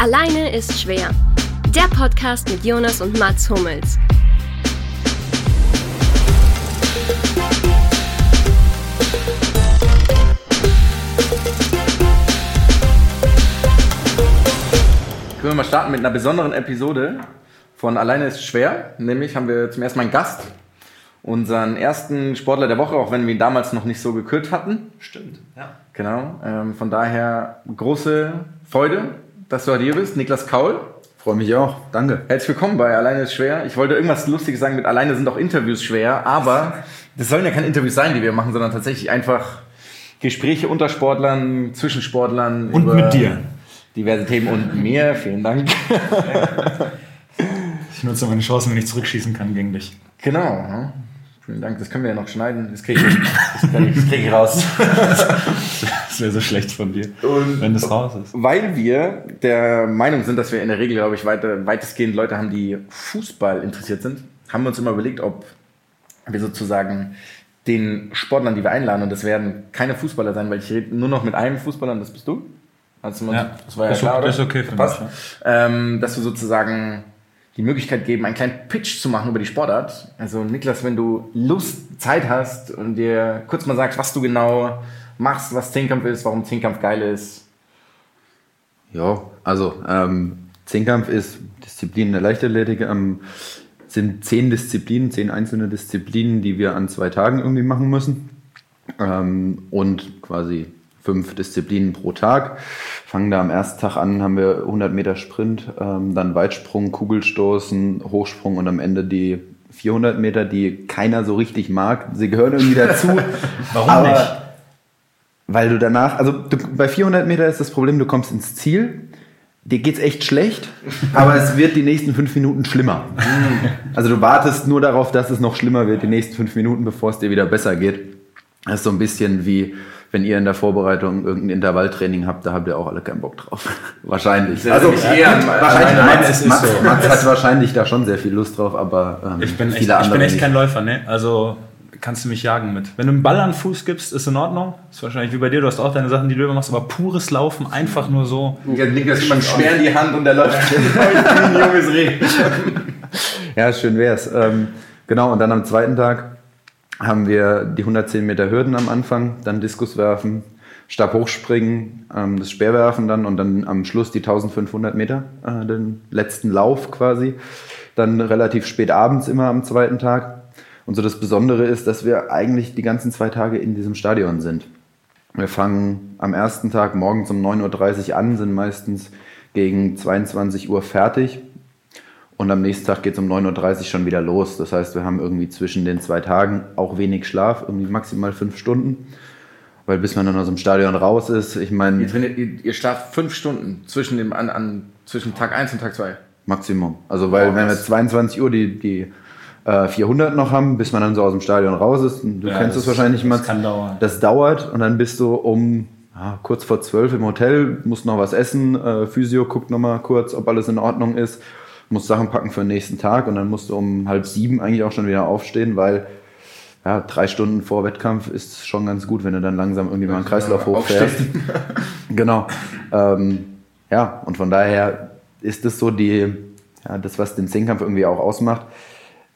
Alleine ist schwer. Der Podcast mit Jonas und Mats Hummels. Können wir mal starten mit einer besonderen Episode von Alleine ist schwer. Nämlich haben wir zum ersten Mal einen Gast. Unseren ersten Sportler der Woche, auch wenn wir ihn damals noch nicht so gekürt hatten. Stimmt, ja. Genau. Ähm, von daher große Freude, dass du heute hier bist. Niklas Kaul. Freue mich auch. Danke. Herzlich willkommen bei Alleine ist schwer. Ich wollte irgendwas Lustiges sagen mit Alleine sind auch Interviews schwer, aber das sollen ja keine Interviews sein, die wir machen, sondern tatsächlich einfach Gespräche unter Sportlern, zwischen Sportlern. Und mit dir. Diverse Themen und mir. Vielen Dank. Ich nutze meine Chancen, wenn ich zurückschießen kann gegen dich. Genau. Ja. Vielen Dank. Das können wir ja noch schneiden. Das kriege ich, das krieg ich, raus. Das wäre so schlecht von dir, Und wenn das raus ist. weil wir der Meinung sind, dass wir in der Regel, glaube ich, weiter, weitestgehend Leute haben, die Fußball interessiert sind, haben wir uns immer überlegt, ob wir sozusagen den Sportlern, die wir einladen, und das werden keine Fußballer sein, weil ich rede nur noch mit einem Fußballer, und das bist du. Also, Ja, das war ja das ist klar, oder? das ist okay für Passt. mich, Ähm, dass wir sozusagen die Möglichkeit geben, einen kleinen Pitch zu machen über die Sportart. Also Niklas, wenn du Lust, Zeit hast und dir kurz mal sagst, was du genau machst, was Zehnkampf ist, warum Zehnkampf geil ist. Ja, also ähm, Zehnkampf ist Disziplin der Leichtathletik. Ähm, sind zehn Disziplinen, zehn einzelne Disziplinen, die wir an zwei Tagen irgendwie machen müssen. Ähm, und quasi fünf Disziplinen pro Tag. Fangen da am ersten Tag an, haben wir 100 Meter Sprint, ähm, dann Weitsprung, Kugelstoßen, Hochsprung und am Ende die 400 Meter, die keiner so richtig mag. Sie gehören irgendwie dazu. Warum aber nicht? Weil du danach, also du, bei 400 Meter ist das Problem, du kommst ins Ziel, dir geht's echt schlecht, aber es wird die nächsten fünf Minuten schlimmer. Also du wartest nur darauf, dass es noch schlimmer wird, die nächsten fünf Minuten, bevor es dir wieder besser geht. Das ist so ein bisschen wie, wenn ihr in der Vorbereitung irgendein Intervalltraining habt, da habt ihr auch alle keinen Bock drauf. wahrscheinlich. Also eher wahrscheinlich, Nein, so. Mats hat wahrscheinlich da schon sehr viel Lust drauf, aber ähm, Ich bin echt, viele ich andere bin echt nicht. kein Läufer, ne? Also kannst du mich jagen mit. Wenn du einen Ball an Fuß gibst, ist in Ordnung. Ist wahrscheinlich wie bei dir, du hast auch deine Sachen, die du immer machst, aber pures Laufen, einfach nur so. Ja, Niklas gibt man schwer in die Hand und der läuft ein junges Reh. Ja, schön wär's. Ähm, genau, und dann am zweiten Tag haben wir die 110 Meter Hürden am Anfang, dann Diskuswerfen, Stabhochspringen, ähm, das Speerwerfen dann und dann am Schluss die 1500 Meter, äh, den letzten Lauf quasi. Dann relativ spät abends immer am zweiten Tag. Und so das Besondere ist, dass wir eigentlich die ganzen zwei Tage in diesem Stadion sind. Wir fangen am ersten Tag morgens um 9.30 Uhr an, sind meistens gegen 22 Uhr fertig. Und am nächsten Tag geht es um 9.30 Uhr schon wieder los. Das heißt, wir haben irgendwie zwischen den zwei Tagen auch wenig Schlaf, irgendwie maximal fünf Stunden. Weil bis man dann aus dem Stadion raus ist, ich meine, Ihr, trainiert- ihr, ihr schlaft fünf Stunden zwischen, dem, an, an, zwischen Tag 1 und Tag 2. Maximum. Also weil Oh, wenn wir krass. 22 Uhr die, die äh, 400 noch haben, bis man dann so aus dem Stadion raus ist, und du Ja, kennst das- es wahrscheinlich das Mats, kann dauern. Das dauert und dann bist du um ja, kurz vor 12 im Hotel, musst noch was essen, äh, Physio guckt noch mal kurz, ob alles in Ordnung ist, musst Sachen packen für den nächsten Tag und dann musst du um halb sieben eigentlich auch schon wieder aufstehen, weil ja, drei Stunden vor Wettkampf ist schon ganz gut, wenn du dann langsam irgendwie mal einen Kreislauf hochfährst. Genau. Ähm, ja, und von daher ist es so die, ja, das, was den Zehnkampf irgendwie auch ausmacht,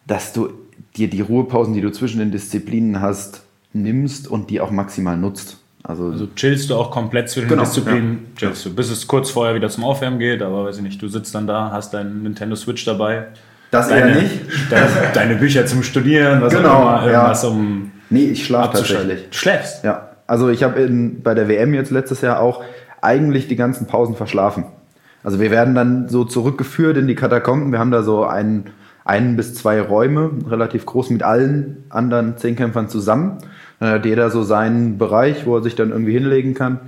dass du dir die Ruhepausen, die du zwischen den Disziplinen hast, nimmst und die auch maximal nutzt. Also, Also chillst du auch komplett zwischen Genau, den Disziplinen, chillst du, bis es kurz vorher wieder zum Aufwärmen geht, aber weiß ich nicht, du sitzt dann da, hast deinen Nintendo Switch dabei. das Deine, eher nicht. Deine, deine Bücher zum Studieren, was Genau, auch immer, ja. irgendwas um Nee, ich schlafe tatsächlich. Du schläfst. Ja, also ich habe bei der WM jetzt letztes Jahr auch eigentlich die ganzen Pausen verschlafen. Also wir werden dann so zurückgeführt in die Katakomben. Wir haben da so einen, einen bis zwei Räume, relativ groß mit allen anderen Zehnkämpfern zusammen. Dann hat jeder so seinen Bereich, wo er sich dann irgendwie hinlegen kann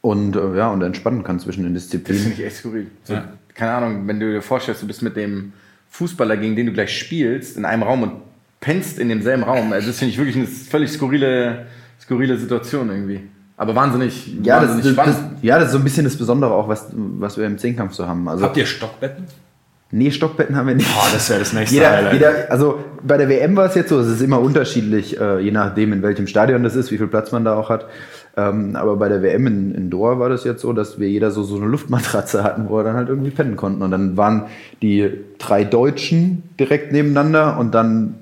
und äh, ja und entspannen kann zwischen den Das Disziplinen. finde ich echt skurril. So, Ja. Keine Ahnung, wenn du dir vorstellst, du bist mit dem Fußballer, gegen den du gleich spielst, in einem Raum und pennst in demselben Raum. Also das finde ich wirklich eine völlig skurrile, skurrile Situation irgendwie. Aber wahnsinnig, Ja das, wahnsinnig das, das, spannend. ja, das ist so ein bisschen das Besondere auch, was, was wir im Zehnkampf so haben. Also, Habt ihr Stockbetten? Nee, Stockbetten haben wir nicht. Boah, das wäre das nächste Jeder, Highlight. jeder, also bei der WM war es jetzt so, es ist immer unterschiedlich, äh, je nachdem, in welchem Stadion das ist, wie viel Platz man da auch hat. Ähm, aber bei der WM in, in Doha war das jetzt so, dass wir jeder so, so eine Luftmatratze hatten, wo wir dann halt irgendwie pennen konnten. Und dann waren die drei Deutschen direkt nebeneinander und dann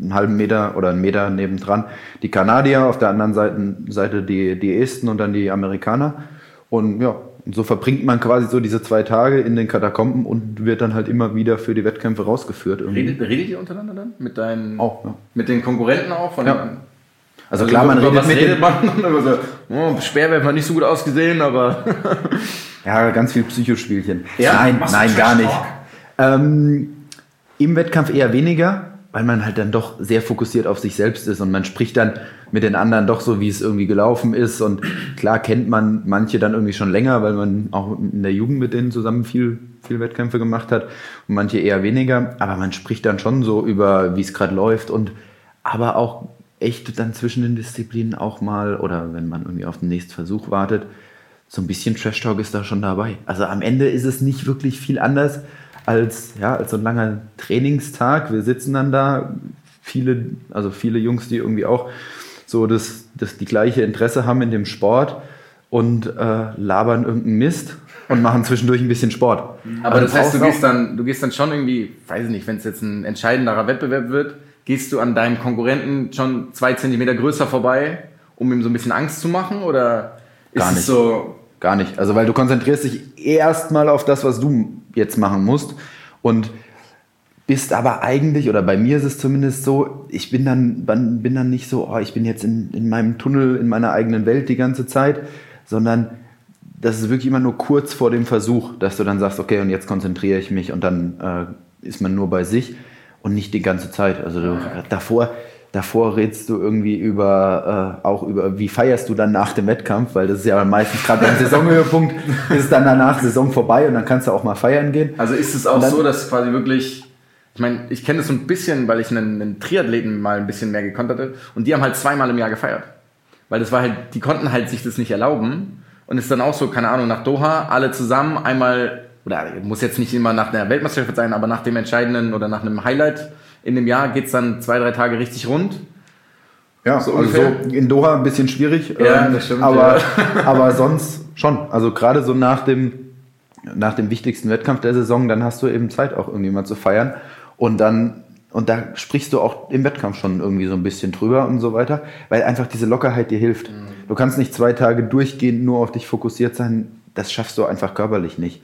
einen halben Meter oder einen Meter nebendran die Kanadier, auf der anderen Seite, Seite die, die Esten und dann die Amerikaner. Und ja, und so verbringt man quasi so diese zwei Tage in den Katakomben und wird dann halt immer wieder für die Wettkämpfe rausgeführt. Irgendwie. Redet, redet ihr untereinander dann? Mit deinen. Auch, ja. Mit den Konkurrenten auch? Von Ja. den, Also klar, man redet was mit redet man? Über so, oh, Speerwerfer hat nicht so gut ausgesehen, aber. Ja, ganz viel Psychospielchen. Ja? nein, nein, gar nicht. Ähm, Im Wettkampf eher weniger, weil man halt dann doch sehr fokussiert auf sich selbst ist und man spricht dann mit den anderen doch so, wie es irgendwie gelaufen ist. Und klar kennt man manche dann irgendwie schon länger, weil man auch in der Jugend mit denen zusammen viel, viel Wettkämpfe gemacht hat und manche eher weniger. Aber man spricht dann schon so über, wie es gerade läuft und aber auch echt dann zwischen den Disziplinen auch mal oder wenn man irgendwie auf den nächsten Versuch wartet, so ein bisschen Trash Talk ist da schon dabei. Also am Ende ist es nicht wirklich viel anders als, ja, als so ein langer Trainingstag. Wir sitzen dann da, viele, also viele Jungs, die irgendwie auch so das, das die gleiche Interesse haben in dem Sport und äh, labern irgendeinen Mist und machen zwischendurch ein bisschen Sport. Aber das heißt, du gehst dann, du gehst dann schon irgendwie, weiß ich nicht, wenn es jetzt ein entscheidenderer Wettbewerb wird, gehst du an deinem Konkurrenten schon zwei Zentimeter größer vorbei, um ihm so ein bisschen Angst zu machen? Oder ist Gar es nicht. so, Gar nicht. Also, weil du konzentrierst dich erstmal auf das, was du jetzt machen musst und bist aber eigentlich, oder bei mir ist es zumindest so, ich bin dann, bin dann nicht so, oh, ich bin jetzt in, in meinem Tunnel, in meiner eigenen Welt die ganze Zeit, sondern das ist wirklich immer nur kurz vor dem Versuch, dass du dann sagst, okay, und jetzt konzentriere ich mich und dann äh, ist man nur bei sich und nicht die ganze Zeit. Also du, davor, davor redest du irgendwie über, äh, auch über, wie feierst du dann nach dem Wettkampf, weil das ist ja meistens gerade beim Saisonhöhepunkt, ist es dann danach Saison vorbei und dann kannst du auch mal feiern gehen. also ist es auch dann- so, dass quasi wirklich, ich meine, ich kenne das so ein bisschen, weil ich einen, einen Triathleten mal ein bisschen mehr gekonnt hatte und die haben halt zweimal im Jahr gefeiert. Weil das war halt, die konnten halt sich das nicht erlauben und ist dann auch so, keine Ahnung, nach Doha, alle zusammen einmal, oder muss jetzt nicht immer nach einer Weltmeisterschaft sein, aber nach dem entscheidenden oder nach einem Highlight in dem Jahr geht's dann zwei, drei Tage richtig rund. Ja, So also so in Doha ein bisschen schwierig. Ja, ähm, das stimmt, Aber, ja. aber sonst schon. Also gerade so nach dem, nach dem wichtigsten Wettkampf der Saison, dann hast du eben Zeit auch irgendwie mal zu feiern. Und dann, und da sprichst du auch im Wettkampf schon irgendwie so ein bisschen drüber und so weiter, weil einfach diese Lockerheit dir hilft. Mhm. Du kannst nicht zwei Tage durchgehend nur auf dich fokussiert sein. Das schaffst du einfach körperlich nicht.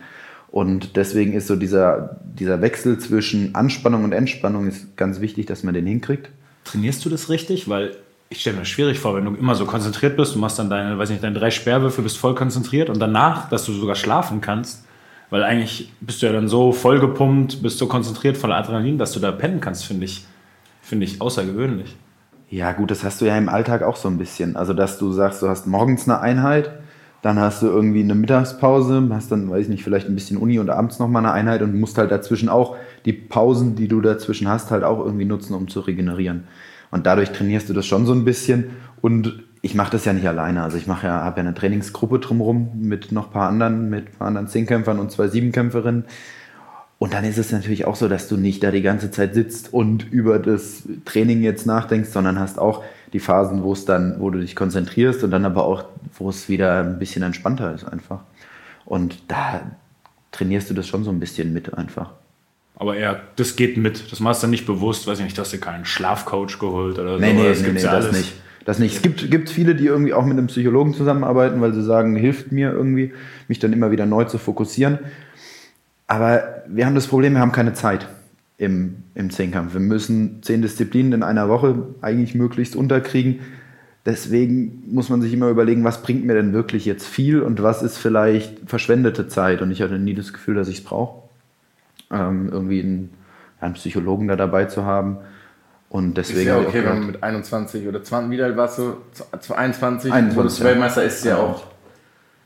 Und deswegen ist so dieser, dieser Wechsel zwischen Anspannung und Entspannung ist ganz wichtig, dass man den hinkriegt. Trainierst du das richtig? Weil ich stelle mir das schwierig vor, wenn du immer so konzentriert bist, du machst dann deine, weiß nicht, deine drei Sperrwürfe, bist voll konzentriert und danach, dass du sogar schlafen kannst, weil eigentlich bist du ja dann so vollgepumpt, bist so konzentriert voller Adrenalin, dass du da pennen kannst, finde ich, finde ich außergewöhnlich. Ja, gut, das hast du ja im Alltag auch so ein bisschen. Also, dass du sagst, du hast morgens eine Einheit, dann hast du irgendwie eine Mittagspause, hast dann, weiß ich nicht, vielleicht ein bisschen Uni und abends nochmal eine Einheit und musst halt dazwischen auch die Pausen, die du dazwischen hast, halt auch irgendwie nutzen, um zu regenerieren. Und dadurch trainierst du das schon so ein bisschen. Und ich mache das ja nicht alleine. Also ich mache ja, habe ja eine Trainingsgruppe drumherum mit noch paar anderen, mit paar anderen Zehnkämpfern und zwei Siebenkämpferinnen. Und dann ist es natürlich auch so, dass du nicht da die ganze Zeit sitzt und über das Training jetzt nachdenkst, sondern hast auch die Phasen, wo es dann, wo du dich konzentrierst und dann aber auch, wo es wieder ein bisschen entspannter ist einfach. Und da trainierst du das schon so ein bisschen mit einfach. Aber ja, das geht mit. Das machst du nicht bewusst, weiß ich nicht, hast du keinen Schlafcoach geholt oder Nee, so. nee, das nee, gibt's nee ja das alles. nicht. Das nicht. Es gibt, gibt viele, die irgendwie auch mit einem Psychologen zusammenarbeiten, weil sie sagen, hilft mir irgendwie, mich dann immer wieder neu zu fokussieren. Aber wir haben das Problem, wir haben keine Zeit im, im Zehnkampf. Wir müssen zehn Disziplinen in einer Woche eigentlich möglichst unterkriegen. Deswegen muss man sich immer überlegen, was bringt mir denn wirklich jetzt viel und was ist vielleicht verschwendete Zeit. Und ich hatte nie das Gefühl, dass ich es brauche, ähm, irgendwie einen, einen Psychologen da dabei zu haben. Und Ist deswegen ja habe ich okay, wenn man mit 21 oder 20, wie alt warst du? Zu 21, 21, wurdest du Weltmeister, ist ja auch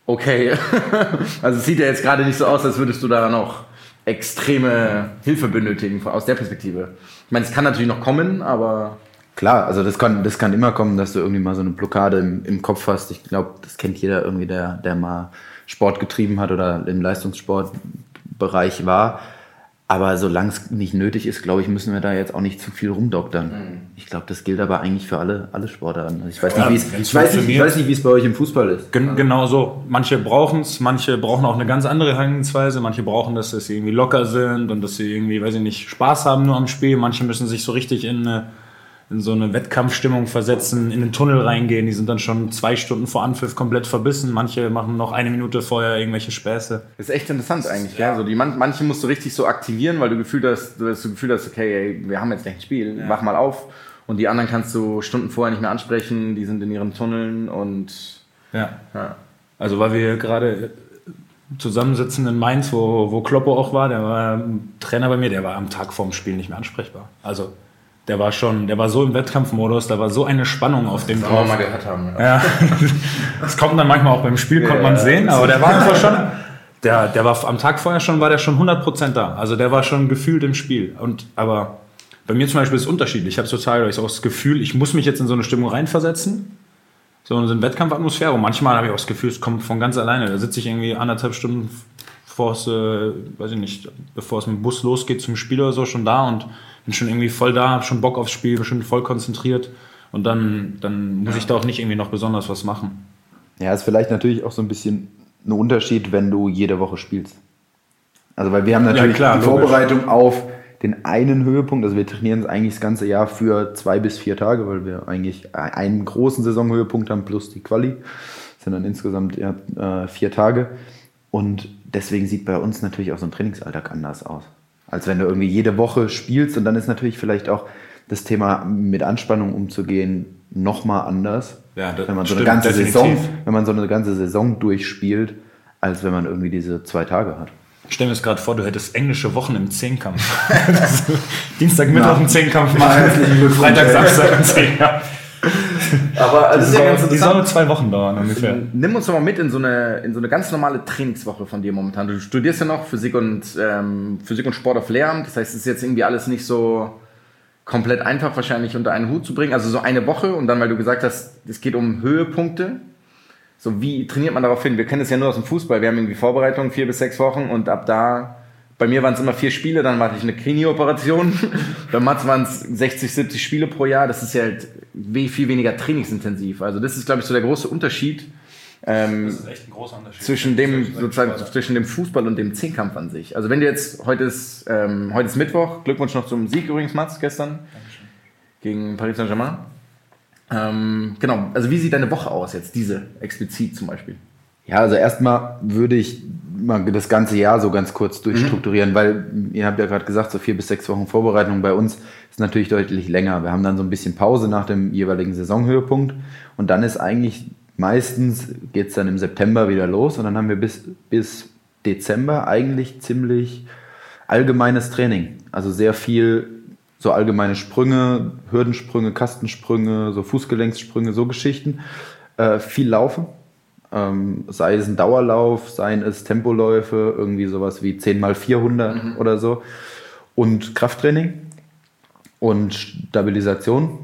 okay. also es sieht ja jetzt gerade nicht so aus, als würdest du da noch extreme Hilfe benötigen aus der Perspektive. Ich meine, es kann natürlich noch kommen, aber Klar, also das kann, das kann immer kommen, dass du irgendwie mal so eine Blockade im, im Kopf hast. Ich glaube, das kennt jeder irgendwie, der, der mal Sport getrieben hat oder im Leistungssportbereich war. Aber solange es nicht nötig ist, glaube ich, müssen wir da jetzt auch nicht zu viel rumdoktern. Mhm. Ich glaube, das gilt aber eigentlich für alle, alle Sportarten. Also ich weiß, nicht, Ja, wie es- wenn's ich, weiß nicht, ich weiß nicht, wie es bei euch im Fußball ist. Gen genau so. Manche brauchen es, manche brauchen auch eine ganz andere Herangehensweise. Manche brauchen das, dass sie irgendwie locker sind und dass sie irgendwie, weiß ich nicht, Spaß haben nur am Spiel. Manche müssen sich so richtig in, eine, in so eine Wettkampfstimmung versetzen, in den Tunnel reingehen. Die sind dann schon zwei Stunden vor Anpfiff komplett verbissen. Manche machen noch eine Minute vorher irgendwelche Späße. Das ist echt interessant eigentlich, ja. So die, man, manche musst du richtig so aktivieren, weil du Gefühl hast, du hast das Gefühl hast, okay, ey, wir haben jetzt gleich ein Spiel, wach mal auf. Und die anderen kannst du Stunden vorher nicht mehr ansprechen, die sind in ihren Tunneln und Ja. ja. Also weil wir gerade zusammensitzen in Mainz, wo, wo Kloppo auch war, der war Trainer bei mir, der war am Tag vorm Spiel nicht mehr ansprechbar. Also der war schon, der war so im Wettkampfmodus, da war so eine Spannung auf dem drauf. mal gehört haben. Ja. Ja, das kommt dann manchmal auch beim Spiel, konnte man sehen, aber der war einfach schon, der, der war am Tag vorher schon, war der schon 100% da. Also der war schon gefühlt im Spiel. Und, aber bei mir zum Beispiel ist es unterschiedlich. Ich habe total ich hab auch das Gefühl, ich muss mich jetzt in so eine Stimmung reinversetzen. So in so eine Wettkampfatmosphäre. Und manchmal habe ich auch das Gefühl, es kommt von ganz alleine. Da sitze ich irgendwie anderthalb Stunden bevor es, äh, weiß ich nicht, bevor es mit dem Bus losgeht zum Spiel oder so, schon da und bin schon irgendwie voll da, habe schon Bock aufs Spiel, bin schon voll konzentriert. Und dann, dann muss ich da auch nicht irgendwie noch besonders was machen. Ja, ist vielleicht natürlich auch so ein bisschen ein Unterschied, wenn du jede Woche spielst. Also, weil wir haben natürlich klar, die logisch. Vorbereitung auf den einen Höhepunkt, also wir trainieren eigentlich das ganze Jahr für zwei bis vier Tage, weil wir eigentlich einen großen Saisonhöhepunkt haben plus die Quali. Das sind dann insgesamt ja, äh, vier Tage. Und deswegen sieht bei uns natürlich auch so ein Trainingsalltag anders aus. Als wenn du irgendwie jede Woche spielst und dann ist natürlich vielleicht auch das Thema mit Anspannung umzugehen nochmal anders. Ja, das wenn man so eine stimmt, ganze definitiv. Saison, wenn man so eine ganze Saison durchspielt, als wenn man irgendwie diese zwei Tage hat. Stell mir das gerade vor, du hättest englische Wochen im Zehnkampf. Dienstag, Mittwoch im Zehnkampf Glückwunsch, Freitag. Samstag im Zehnkampf. Aber also Die soll, die soll nur zwei Wochen dauern ungefähr. Nimm uns doch mal mit in so, eine, in so eine ganz normale Trainingswoche von dir momentan. Du studierst ja noch Physik und, ähm, Physik und Sport auf Lehramt. Das heißt, es ist jetzt irgendwie alles nicht so komplett einfach wahrscheinlich unter einen Hut zu bringen. Also so eine Woche und dann, weil du gesagt hast, es geht um Höhepunkte. So, wie trainiert man darauf hin? Wir kennen es ja nur aus dem Fußball. Wir haben irgendwie Vorbereitung, vier bis sechs Wochen und ab da, bei mir waren es immer vier Spiele, dann hatte ich eine Knie-Operation. bei Mats waren es 60, 70 Spiele pro Jahr. Das ist ja halt viel weniger trainingsintensiv. Also das ist, glaube ich, so der große Unterschied. Ähm, ist echt ein großer Unterschied. zwischen dem sozusagen zwischen dem Fußball und dem Zehnkampf an sich. Also wenn du jetzt heute ist ähm, heute ist Mittwoch, Glückwunsch noch zum Sieg übrigens Mats gestern gegen Paris Saint-Germain. Ähm, genau, also wie sieht deine Woche aus jetzt diese explizit zum Beispiel? Ja, also erstmal würde ich mal das ganze Jahr so ganz kurz durchstrukturieren, weil ihr habt ja gerade gesagt, so vier bis sechs Wochen Vorbereitung bei uns ist natürlich deutlich länger. Wir haben dann so ein bisschen Pause nach dem jeweiligen Saisonhöhepunkt und dann ist eigentlich meistens geht es dann im September wieder los und dann haben wir bis, bis Dezember eigentlich ziemlich allgemeines Training. Also sehr viel so allgemeine Sprünge, Hürdensprünge, Kastensprünge, so Fußgelenkssprünge, so Geschichten. Äh, viel Laufen, ähm, sei es ein Dauerlauf, seien es Tempoläufe, irgendwie sowas wie 10 mal 400 oder so. Und Krafttraining und Stabilisation.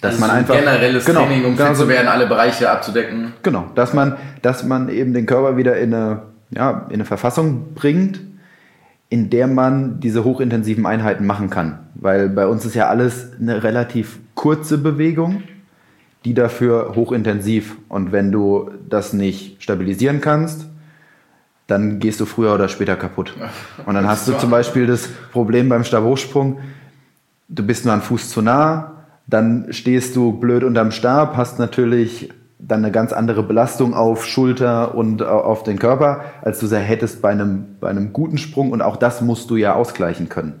Dass man einfach generelles genau, Training, um genau fit so- zu werden, alle Bereiche abzudecken. Genau, dass man, dass man eben den Körper wieder in eine, ja, in eine Verfassung bringt, in der man diese hochintensiven Einheiten machen kann. Weil bei uns ist ja alles eine relativ kurze Bewegung, die dafür hochintensiv. Und wenn du das nicht stabilisieren kannst, dann gehst du früher oder später kaputt. Und dann hast du zum Beispiel das Problem beim Stabhochsprung, du bist nur einen Fuß zu nah, dann stehst du blöd unterm Stab, hast natürlich dann eine ganz andere Belastung auf Schulter und au- auf den Körper, als du sie hättest bei einem, bei einem guten Sprung. Und auch das musst du ja ausgleichen können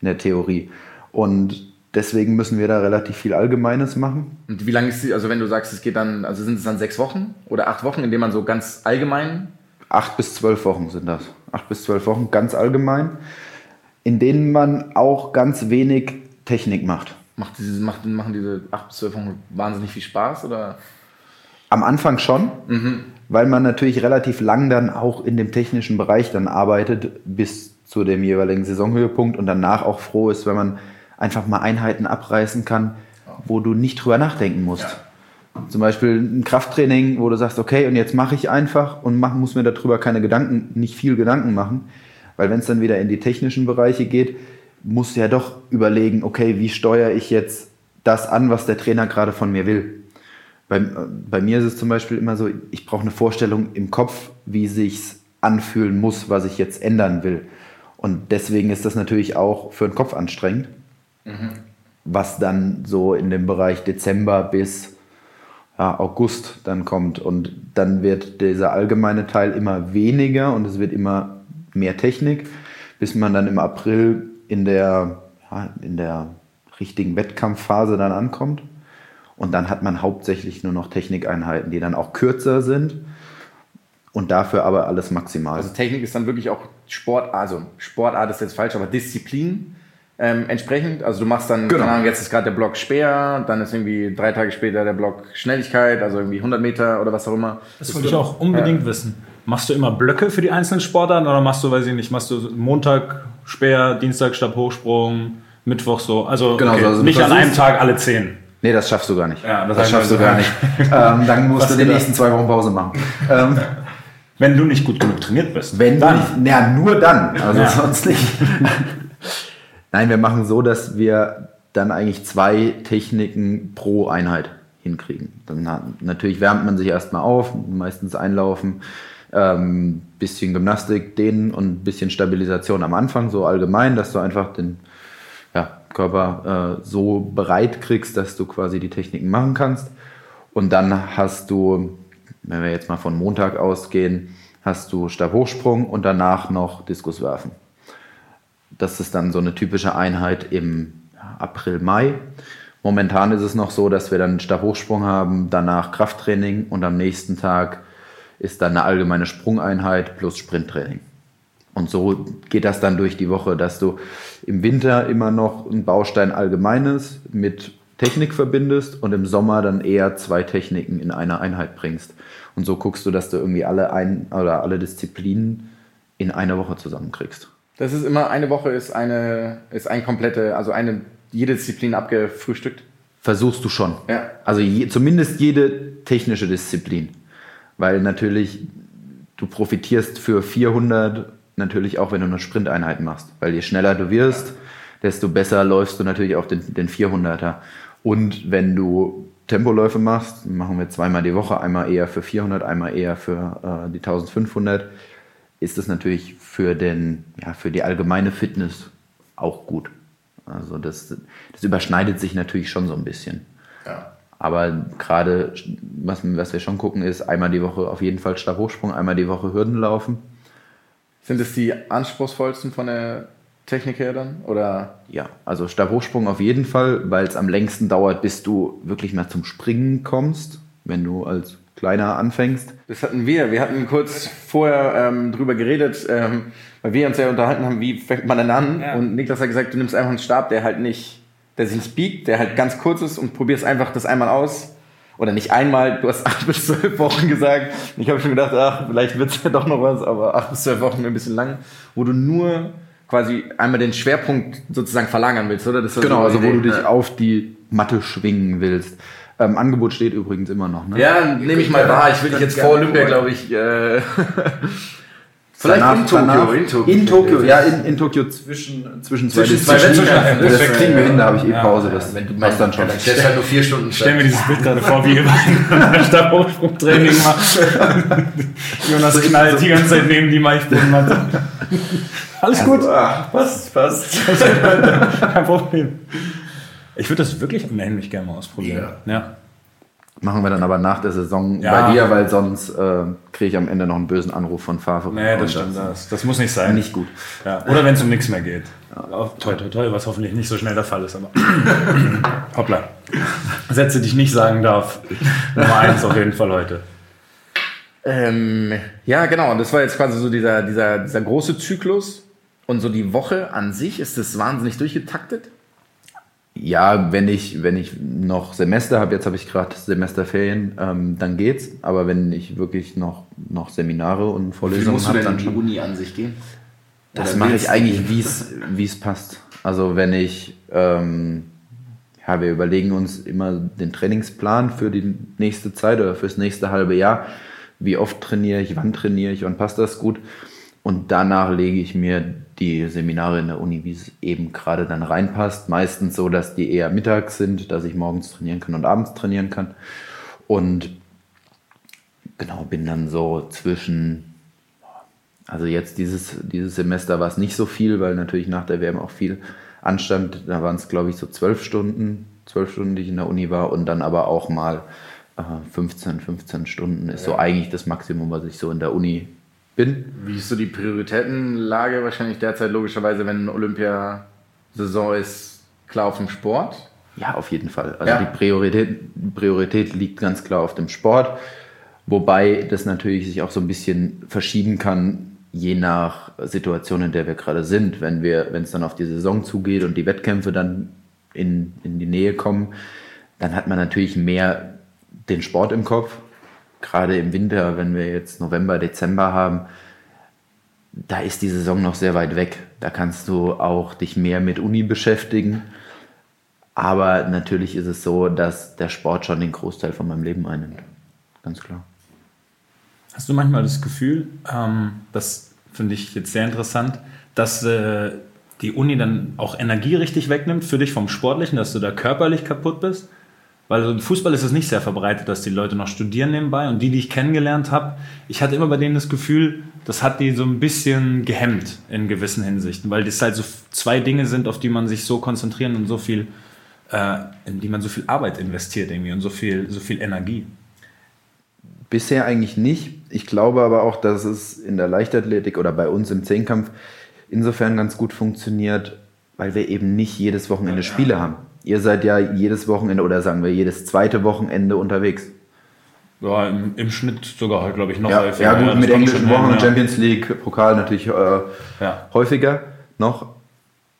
in der Theorie. Und deswegen müssen wir da relativ viel Allgemeines machen. Und wie lange ist die, also wenn du sagst, es geht dann, also sind es dann sechs Wochen oder acht Wochen, in denen man so ganz allgemein Acht bis zwölf Wochen sind das. Acht bis zwölf Wochen, ganz allgemein, in denen man auch ganz wenig Technik macht. macht diese, macht, machen diese acht bis zwölf Wochen wahnsinnig viel Spaß oder? Am Anfang schon, weil man natürlich relativ lang dann auch in dem technischen Bereich dann arbeitet bis zu dem jeweiligen Saisonhöhepunkt und danach auch froh ist, wenn man einfach mal Einheiten abreißen kann, wo du nicht drüber nachdenken musst. Zum Beispiel ein Krafttraining, wo du sagst, okay, und jetzt mache ich einfach und mach, muss mir darüber keine Gedanken, nicht viel Gedanken machen, Weil wenn es dann wieder in die technischen Bereiche geht, musst du ja doch überlegen, okay, wie steuere ich jetzt das an, was der Trainer gerade von mir will. Bei, bei mir ist es zum Beispiel immer so, ich brauche eine Vorstellung im Kopf, wie sich's anfühlen muss, was ich jetzt ändern will. Und deswegen ist das natürlich auch für den Kopf anstrengend, mhm. was dann so in dem Bereich Dezember bis ja, August dann kommt. Und dann wird dieser allgemeine Teil immer weniger und es wird immer mehr Technik, bis man dann im April in der, ja, in der richtigen Wettkampfphase dann ankommt. Und dann hat man hauptsächlich nur noch Technikeinheiten, die dann auch kürzer sind und dafür aber alles maximal. Also Technik ist dann wirklich auch Sport, also Sportart ist jetzt falsch, aber Disziplin ähm, entsprechend. Also du machst dann, genau. keine Ahnung, jetzt ist gerade der Block Speer, dann ist irgendwie drei Tage später der Block Schnelligkeit, also irgendwie 100 Meter oder was auch immer. Das, wollte ich auch unbedingt ja. wissen. Machst du immer Blöcke für die einzelnen Sportarten oder machst du, weiß ich nicht, machst du Montag Speer, Dienstag Stabhochsprung, Mittwoch so? Also, genau, okay, so, also nicht an einem Tag alle zehn. Nee, das schaffst du gar nicht. Ja, das, das schaffst du gar nicht. ähm, dann musst Was du die nächsten zwei Wochen Pause machen. ähm, wenn du nicht gut genug trainiert bist. Wenn dann. Nicht, ja, nur dann. Also ja. sonst nicht. Nein, wir machen so, dass wir dann eigentlich zwei Techniken pro Einheit hinkriegen. Dann natürlich wärmt man sich erstmal auf, meistens einlaufen, ähm, bisschen Gymnastik, dehnen und bisschen Stabilisation am Anfang, so allgemein, dass du einfach den ja, Körper äh, so bereit kriegst, dass du quasi die Techniken machen kannst. Und dann hast du wenn wir jetzt mal von Montag ausgehen, hast du Stabhochsprung und danach noch Diskuswerfen. Das ist dann so eine typische Einheit im April, Mai. Momentan ist es noch so, dass wir dann Stabhochsprung haben, danach Krafttraining und am nächsten Tag ist dann eine allgemeine Sprungeinheit plus Sprinttraining. Und so geht das dann durch die Woche, dass du im Winter immer noch ein Baustein Allgemeines mit Technik verbindest und im Sommer dann eher zwei Techniken in einer Einheit bringst. Und so guckst du, dass du irgendwie alle ein oder alle Disziplinen in einer Woche zusammenkriegst. Das ist immer eine Woche ist eine ist ein komplette, also eine jede Disziplin abgefrühstückt. Versuchst du schon. Ja. Also je, zumindest jede technische Disziplin, weil natürlich du profitierst für 400 natürlich auch, wenn du eine Sprinteinheit machst, weil je schneller du wirst, desto besser läufst du natürlich auch den, den 400er. Und wenn du Tempoläufe machst, machen wir zweimal die Woche, einmal eher für 400, einmal eher für äh, die 1500, ist das natürlich für, den, ja, für die allgemeine Fitness auch gut. Also das, das überschneidet sich natürlich schon so ein bisschen. Ja. Aber gerade, was, was wir schon gucken, ist einmal die Woche auf jeden Fall Stabhochsprung, einmal die Woche Hürden laufen. Sind es die anspruchsvollsten von der Technik her dann? Oder? Ja, also Stabhochsprung auf jeden Fall, weil es am längsten dauert, bis du wirklich mal zum Springen kommst, wenn du als Kleiner anfängst. Das hatten wir. Wir hatten kurz vorher ähm, drüber geredet, ähm, weil wir uns ja unterhalten haben, wie fängt man denn an? Ja. Und Niklas hat gesagt, du nimmst einfach einen Stab, der halt nicht, der sich nicht biegt, der halt ganz kurz ist und probierst einfach das einmal aus. Oder nicht einmal, du hast acht bis zwölf Wochen gesagt. Ich habe schon gedacht, ach, vielleicht wird es ja doch noch was, aber acht bis zwölf Wochen ein bisschen lang, wo du nur quasi einmal den Schwerpunkt sozusagen verlagern willst, oder? genau, also wo du dich auf die Matte schwingen willst. Ähm, Angebot steht übrigens immer noch. Ne? Ja, nehme ich mal wahr. Ich will dich jetzt vor Olympia, glaube ich. Äh, Vielleicht danach, in, Tokio, danach, in Tokio. In Tokio, ja, in, in Tokio zwischen, zwischen zwei Disziplinen. Das, das kriegen wir hin, da habe ich eh Pause. Das ja, wenn du machst dann schon. Stellst halt nur vier Stunden. Ich stell mir dieses Bild gerade vor, wie ihr beim Stabhochsprungtraining macht. Jonas knallt die ganze Zeit neben die Maisbodenmatte. Alles gut. Ah, passt, passt. Kein Problem. Ich würde das wirklich unheimlich gerne mal ausprobieren. Ja. ja. Machen wir dann aber nach der Saison ja. bei dir, weil sonst äh, kriege ich am Ende noch einen bösen Anruf von Favre. Nee, das stimmt. Das, das, muss nicht sein. Nicht gut. Ja. Oder wenn es um nichts mehr geht. Ja. Toi, toi, toi, was hoffentlich nicht so schnell der Fall ist. Aber hoppla. Sätze, die ich nicht sagen darf. Nummer eins auf jeden Fall heute. Ähm, ja, genau. Und das war jetzt quasi so dieser, dieser, dieser große Zyklus. Und so die Woche an sich, ist das wahnsinnig durchgetaktet? Ja, wenn ich, wenn ich noch Semester habe, jetzt habe ich gerade Semesterferien, ähm, dann geht's. Aber wenn ich wirklich noch, noch Seminare und Vorlesungen habe, dann schon. die Uni an sich gehen? Das mache ich eigentlich, wie es passt. Also wenn ich, ähm, ja, wir überlegen uns immer den Trainingsplan für die nächste Zeit oder fürs nächste halbe Jahr. Wie oft trainiere ich, wann trainiere ich, wann passt das gut? Und danach lege ich mir die Seminare in der Uni, wie es eben gerade dann reinpasst. Meistens so, dass die eher mittags sind, dass ich morgens trainieren kann und abends trainieren kann. Und genau, bin dann so zwischen, also jetzt dieses, dieses Semester war es nicht so viel, weil natürlich nach der WM auch viel anstand. Da waren es, glaube ich, so zwölf Stunden, zwölf Stunden, die ich in der Uni war und dann aber auch mal äh, 15, 15 Stunden ist ja. so eigentlich das Maximum, was ich so in der Uni bin. Wie ist so die Prioritätenlage wahrscheinlich derzeit logischerweise, wenn Olympiasaison ist, klar auf dem Sport? Ja, auf jeden Fall. Also ja. die Priorität, Priorität liegt ganz klar auf dem Sport, wobei das natürlich sich auch so ein bisschen verschieben kann, je nach Situation, in der wir gerade sind. Wenn wir, wenn es dann auf die Saison zugeht und die Wettkämpfe dann in, in die Nähe kommen, dann hat man natürlich mehr den Sport im Kopf gerade im Winter, wenn wir jetzt November, Dezember haben, da ist die Saison noch sehr weit weg. Da kannst du auch dich mehr mit Uni beschäftigen. Aber natürlich ist es so, dass der Sport schon den Großteil von meinem Leben einnimmt. Ganz klar. Hast du manchmal das Gefühl, ähm, das finde ich jetzt sehr interessant, dass äh, die Uni dann auch Energie richtig wegnimmt für dich vom Sportlichen, dass du da körperlich kaputt bist? Weil im Fußball ist es nicht sehr verbreitet, dass die Leute noch studieren nebenbei. Und die, die ich kennengelernt habe, ich hatte immer bei denen das Gefühl, das hat die so ein bisschen gehemmt in gewissen Hinsichten, weil das halt so zwei Dinge sind, auf die man sich so konzentrieren und so viel, äh, in die man so viel Arbeit investiert irgendwie und so viel, so viel Energie. Bisher eigentlich nicht. Ich glaube aber auch, dass es in der Leichtathletik oder bei uns im Zehnkampf insofern ganz gut funktioniert, weil wir eben nicht jedes Wochenende Spiele haben. Ihr seid ja jedes Wochenende oder sagen wir jedes zweite Wochenende unterwegs. Ja, im, im Schnitt sogar, halt, glaube ich, noch ja, häufiger. Ja, gut, ja, mit englischen Wochen und Champions League, Pokal natürlich äh, ja. häufiger noch.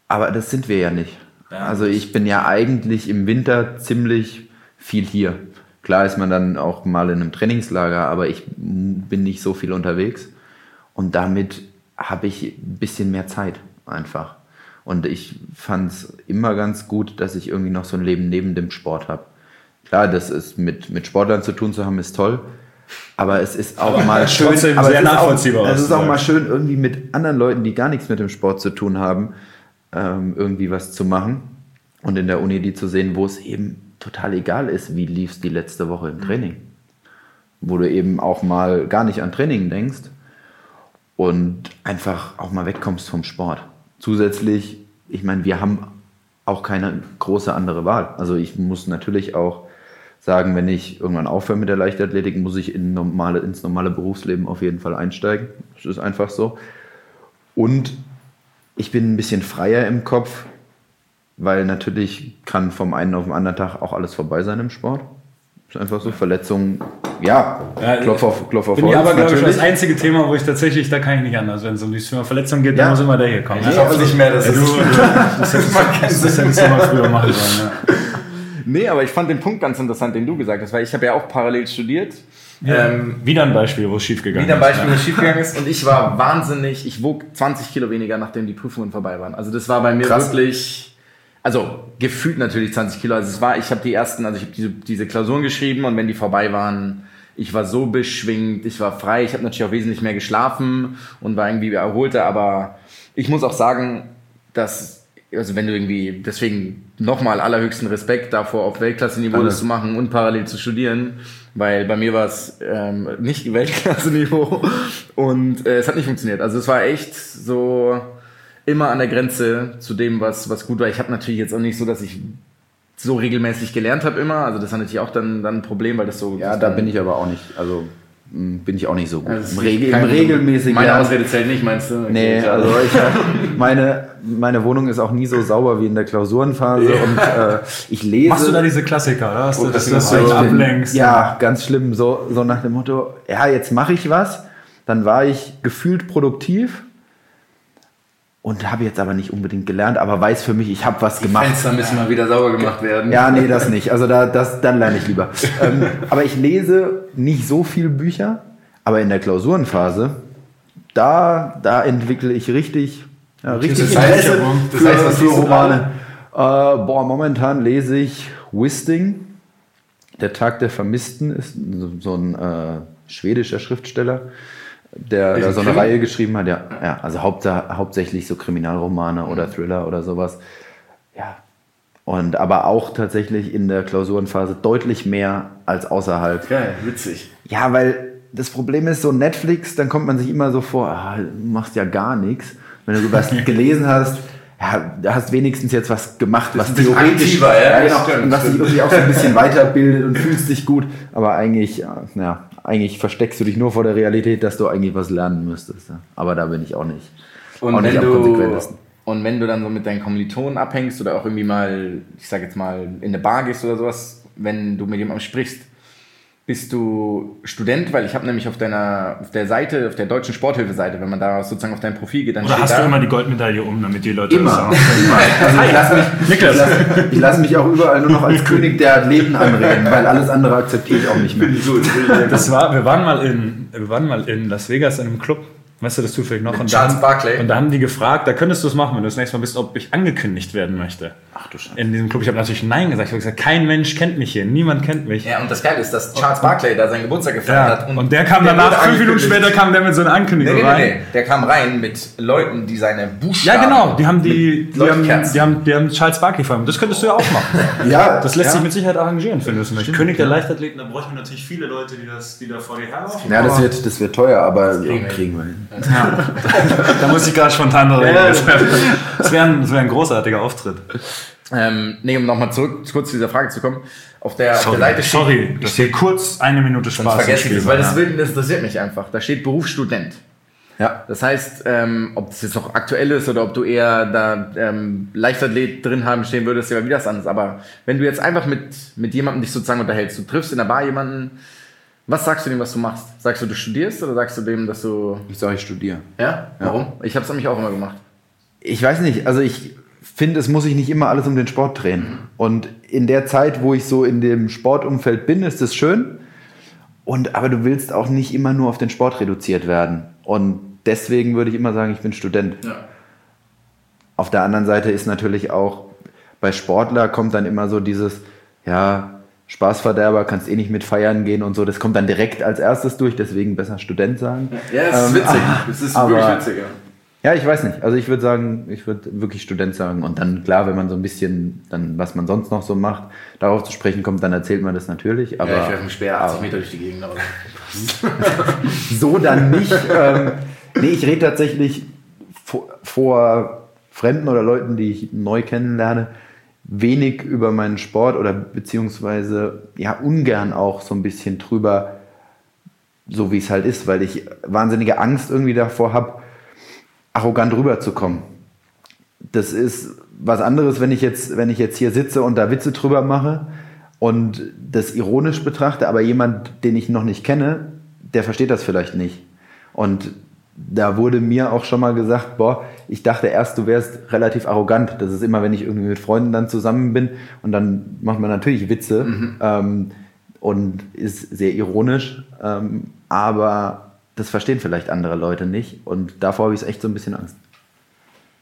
Aber das sind wir ja nicht. Also ich bin ja eigentlich im Winter ziemlich viel hier. Klar ist man dann auch mal in einem Trainingslager, aber ich bin nicht so viel unterwegs. Und damit habe ich ein bisschen mehr Zeit einfach. Und ich fand es immer ganz gut, dass ich irgendwie noch so ein Leben neben dem Sport habe. Klar, das ist mit, mit Sportlern zu tun zu haben, ist toll. Aber es ist auch aber mal schön, aber sehr es nachvollziehbar ist auch, es ist auch mal schön, irgendwie mit anderen Leuten, die gar nichts mit dem Sport zu tun haben, ähm, irgendwie was zu machen. Und in der Uni die zu sehen, wo es eben total egal ist, wie lief es die letzte Woche im Training. Wo du eben auch mal gar nicht an Training denkst und einfach auch mal wegkommst vom Sport. Zusätzlich, ich meine, wir haben auch keine große andere Wahl. Also ich muss natürlich auch sagen, wenn ich irgendwann aufhöre mit der Leichtathletik, muss ich in normale, ins normale Berufsleben auf jeden Fall einsteigen. Das ist einfach so. Und ich bin ein bisschen freier im Kopf, weil natürlich kann vom einen auf den anderen Tag auch alles vorbei sein im Sport. Ist einfach so. Verletzungen, ja, ja Klopf auf, Klopf auf Bin Holz, aber, glaube ich, das einzige Thema, wo ich tatsächlich, da kann ich nicht anders. Wenn es um die Thema Verletzung geht, ja. dann muss immer der hier kommen. Ich hoffe nicht mehr, dass ja, du, du, das hättest du mal früher machen sollen. Ja. Nee, aber ich fand den Punkt ganz interessant, den du gesagt hast, weil ich habe ja auch parallel studiert. Ja, ähm, wieder ein Beispiel, wo es schiefgegangen ist. Wieder ein Beispiel, wo es schiefgegangen ist. Und ich war wahnsinnig, ich wog 20 Kilo weniger, nachdem die Prüfungen vorbei waren. Also das war bei mir Krass. wirklich also gefühlt natürlich 20 Kilo. Also es war, ich habe die ersten, also ich habe diese, diese Klausuren geschrieben und wenn die vorbei waren, ich war so beschwingt, ich war frei, ich habe natürlich auch wesentlich mehr geschlafen und war irgendwie erholter, aber ich muss auch sagen, dass, also wenn du irgendwie, deswegen nochmal allerhöchsten Respekt davor, auf Weltklasse-Niveau das zu machen und parallel zu studieren, weil bei mir war es ähm, nicht Weltklasse-Niveau und äh, es hat nicht funktioniert. Also es war echt so, immer an der Grenze zu dem, was, was gut war. Ich habe natürlich jetzt auch nicht so, dass ich so regelmäßig gelernt habe immer. Also das ist natürlich auch dann, dann ein Problem, weil das so. Ja, da bin ich aber auch nicht. Also hm, bin ich auch nicht so gut. Also Im, Regel, im regelmäßigen. Meine ja. Ausrede zählt nicht, meinst du? Okay, nee, also ich, meine, meine Wohnung ist auch nie so sauber wie in der Klausurenphase ja. und äh, ich lese. Machst du da diese Klassiker, oder? Hast du, dass du das so ablenkst? Ja, ganz schlimm. So, so nach dem Motto, ja, jetzt mache ich was. Dann war ich gefühlt produktiv und habe jetzt aber nicht unbedingt gelernt, aber weiß für mich, ich habe was Die gemacht. Fenster müssen mal wieder sauber gemacht werden. Ja, nee, das nicht. Also da, das, dann lerne ich lieber. ähm, aber ich lese nicht so viel Bücher, aber in der Klausurenphase, da, da entwickle ich richtig, ja, richtig das heißt, Interesse das für, heißt, was für Romane. Äh, boah, momentan lese ich Wisting, Der Tag der Vermissten, ist so ein äh, schwedischer Schriftsteller der da so eine Krimi? Reihe geschrieben hat. Ja, ja also hauptsa- hauptsächlich so Kriminalromane oder Thriller oder sowas. Ja. Und aber auch tatsächlich in der Klausurenphase deutlich mehr als außerhalb. Geil, witzig. Ja, weil das Problem ist, so Netflix, dann kommt man sich immer so vor, ah, du machst ja gar nichts. Wenn du was gelesen hast, ja, da hast wenigstens jetzt was gemacht, was theoretisch aktiver, ja, genau, das stimmt, und was dich irgendwie auch so ein bisschen weiterbildet und fühlst dich gut. Aber eigentlich, ja, ja, eigentlich versteckst du dich nur vor der Realität, dass du eigentlich was lernen müsstest. Aber da bin ich auch nicht. Und auch nicht wenn, am du, und wenn du dann so mit deinen Kommilitonen abhängst oder auch irgendwie mal, ich sag jetzt mal, in eine Bar gehst oder sowas, wenn du mit jemandem sprichst, bist du Student? Weil ich habe nämlich auf deiner, auf der Seite, auf der deutschen Sporthilfe-Seite, wenn man da sozusagen auf dein Profil geht, dann Oder steht hast da, du immer die Goldmedaille um, damit die Leute Immer. das auch- Also ich lasse mich, Niklas. ich lasse, ich lasse mich auch überall nur noch als König der Athleten anreden, weil alles andere akzeptiere ich auch nicht mehr. Das war, wir waren mal in, wir waren mal in Las Vegas in einem Club. Weißt du das zufällig noch? Und Charles da, Barkley. Und da haben die gefragt, da könntest du es machen, wenn du das nächste Mal bist, ob ich angekündigt werden möchte. Ach du Scheiße. In diesem Club. Ich habe natürlich Nein gesagt. Ich habe gesagt, kein Mensch kennt mich hier. Niemand kennt mich. Ja, und das Geile ist, dass Charles Barkley da seinen Geburtstag gefeiert Ja, hat. und, der kam der danach, fünf Minuten später kam der mit so einer Nee, Ankündigung nee, nee, rein. nee. Der kam rein mit Leuten, die seine Buchstaben. Ja, genau. Die haben die, die, haben, die, haben, die haben Charles Barkley gefallen. Das könntest du ja auch machen. Ja, Das lässt ja. sich mit Sicherheit arrangieren, findest du nicht? König der Leichtathleten, da bräuchten wir natürlich viele Leute, die, das, die da vor dir herlaufen. Ja, das wird, das wird teuer, aber kriegen wir kriegen wir hin. Da muss ich gerade spontan noch reden. Ja. Das wäre das wär ein, das wär ein großartiger Auftritt. Ähm, nee, um nochmal zurück kurz zu dieser Frage zu kommen. Auf der, auf der Seite steht, sorry, dass hier kurz eine Minute Spaß im vergesse ich Spiel das, weil war, das, ja. will, das interessiert mich einfach. Da steht Berufsstudent. Ja. Das heißt, ähm, ob das jetzt noch aktuell ist oder ob du eher da ähm, Leichtathlet drin haben stehen würdest, ja wieder was anderes. Aber wenn du jetzt einfach mit, mit jemandem dich sozusagen unterhältst, du triffst in der Bar jemanden, was sagst du dem, was du machst? Sagst du, du studierst oder sagst du dem, dass du. Ich sage, ich studiere. Ja? Warum? Ich habe es nämlich auch immer gemacht. Ich weiß nicht, also ich finde, es muss sich nicht immer alles um den Sport drehen. Und in der Zeit, wo ich so in dem Sportumfeld bin, ist es schön. Und, aber du willst auch nicht immer nur auf den Sport reduziert werden. Und deswegen würde ich immer sagen, ich bin Student. Ja. Auf der anderen Seite ist natürlich auch, bei Sportler kommt dann immer so dieses, ja, Spaßverderber, kannst eh nicht mit feiern gehen und so. Das kommt dann direkt als erstes durch, deswegen besser Student sagen. Ja, das ist Ähm, witzig. Das ist aber- wirklich witzig, ja. Ja, ich weiß nicht. Also ich würde sagen, ich würde wirklich Student sagen. Und dann, klar, wenn man so ein bisschen, dann, was man sonst noch so macht, darauf zu sprechen kommt, dann erzählt man das natürlich. Aber ja, ich werfe einen Speer 80 aber Meter durch die Gegend. Aber so dann nicht. ähm, nee, ich rede tatsächlich vor, vor Fremden oder Leuten, die ich neu kennenlerne, wenig über meinen Sport oder beziehungsweise ja ungern auch so ein bisschen drüber, so wie es halt ist, weil ich wahnsinnige Angst irgendwie davor habe, arrogant rüberzukommen. Das ist was anderes, wenn ich jetzt, wenn ich jetzt hier sitze und da Witze drüber mache und das ironisch betrachte, aber jemand, den ich noch nicht kenne, der versteht das vielleicht nicht. Und da wurde mir auch schon mal gesagt, boah, ich dachte erst, du wärst relativ arrogant. Das ist immer, wenn ich irgendwie mit Freunden dann zusammen bin und dann macht man natürlich Witze ähm, und ist sehr ironisch, ähm, aber das verstehen vielleicht andere Leute nicht und davor habe ich echt so ein bisschen Angst.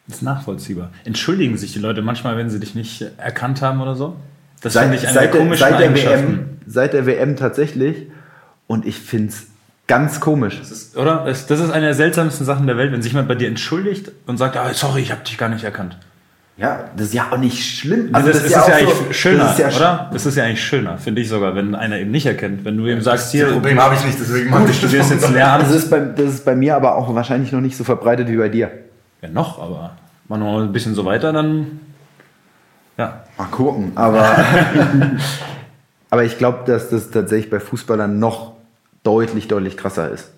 Das ist nachvollziehbar. Entschuldigen sich die Leute manchmal, wenn sie dich nicht erkannt haben oder so? Das Seit, finde ich eine seit, komischen seit, der. WM, seit der WM tatsächlich und ich finde es ganz komisch. Das ist, oder? Das, das ist eine der seltsamsten Sachen der Welt, wenn sich jemand bei dir entschuldigt und sagt, ah, sorry, ich habe dich gar nicht erkannt. Ja, das ist ja auch nicht schlimm. Also das, ist, ja, auch eigentlich so- schöner, das ist ja oder? Das ist ja eigentlich schöner, finde ich sogar, wenn einer eben nicht erkennt. Wenn du ihm sagst, hier, Problem habe ich nicht, deswegen gut, du studierst jetzt Lehramt. Das ist, bei, das ist bei mir aber auch wahrscheinlich noch nicht so verbreitet wie bei dir. Ja, noch, aber machen wir mal ein bisschen so weiter, dann. Ja. Mal gucken. Aber, aber ich glaube, dass das tatsächlich bei Fußballern noch deutlich, deutlich krasser ist.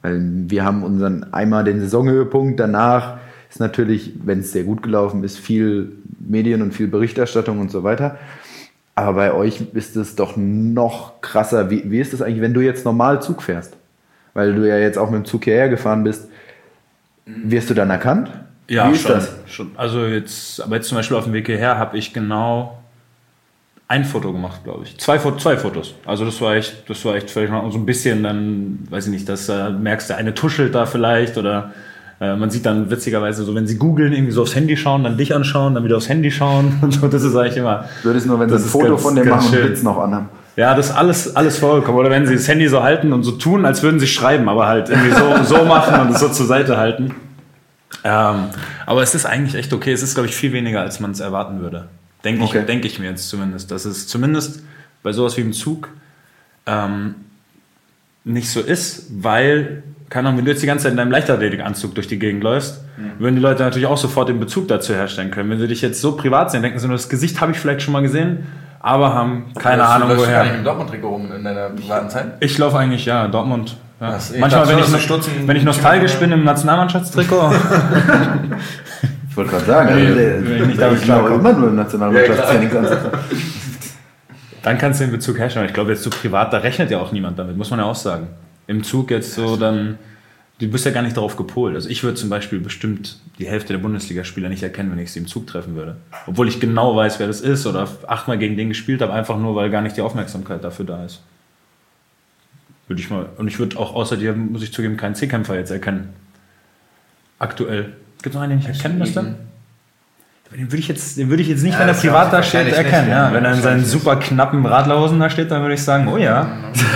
Weil wir haben unseren einmal den Saisonhöhepunkt, danach ist natürlich, wenn es sehr gut gelaufen ist, viel Medien und viel Berichterstattung und so weiter. Aber bei euch ist es doch noch krasser. Wie, wie ist das eigentlich, wenn du jetzt normal Zug fährst? Weil du ja jetzt auch mit dem Zug hierher gefahren bist. Wirst du dann erkannt? Ja, Wie ist schon, das? schon. Also jetzt, aber jetzt zum Beispiel auf dem Weg hierher habe ich genau ein Foto gemacht, glaube ich. Zwei, zwei Fotos. Also das war echt, das war echt völlig noch so ein bisschen dann, weiß ich nicht, dass äh, merkst, der eine tuschelt da vielleicht oder äh, man sieht dann witzigerweise so, wenn sie googeln, irgendwie so aufs Handy schauen, dann dich anschauen, dann wieder aufs Handy schauen und so. Das ist eigentlich immer. Würdest nur, wenn Das sie ein Foto ganz- von dir ganz machen und. Blitz noch anhaben. Ja, das ist alles, alles vollkommen. Oder wenn sie das Handy so halten und so tun, als würden sie schreiben, aber halt irgendwie so, so machen und es so zur Seite halten. Ähm, aber es ist eigentlich echt okay. Es ist, glaube ich, viel weniger, als man es erwarten würde. Denke Okay. ich, denk ich mir jetzt zumindest. Dass es zumindest bei sowas wie im Zug ähm, nicht so ist, weil, keine Ahnung, wenn du jetzt die ganze Zeit in deinem Leichtathletikanzug durch die Gegend läufst, würden die Leute natürlich auch sofort den Bezug dazu herstellen können. Wenn sie dich jetzt so privat sehen, denken sie nur, das Gesicht habe ich vielleicht schon mal gesehen, aber haben keine du- Ahnung du gar nicht woher. im Dortmund-Trikot rum in deiner privaten Zeit? Ich laufe eigentlich, ja, Dortmund. Ja. Ach so, ich Manchmal, wenn ich, schon, noch- du wenn ich nostalgisch bin im Nationalmannschaftstrikot, Ich wollte gerade sagen, Nee, also, wenn ich nicht damit ich glaube klarkomme. immer nur im Nationalmannschaftstraining. dann kannst du den Bezug herstellen. Ich glaube, jetzt so privat, da rechnet ja auch niemand damit, muss man ja auch sagen. Im Zug jetzt so dann, du bist ja gar nicht darauf gepolt. Also ich würde zum Beispiel bestimmt die Hälfte der Bundesligaspieler nicht erkennen, wenn ich sie im Zug treffen würde. Obwohl ich genau weiß, wer das ist oder achtmal gegen den gespielt habe, einfach nur, weil gar nicht die Aufmerksamkeit dafür da ist. Würde ich mal. Und ich würde auch außer dir, muss ich zugeben, keinen C-Kämpfer jetzt erkennen. Aktuell. Gibt es noch einen, den ich erkennen müsste? Den würde ich jetzt, den würde ich jetzt nicht, Ja, wenn er privat da steht, erkennen. ja. Wenn er in seinen super knappen Radlerhosen da steht, dann würde ich sagen, oh ja.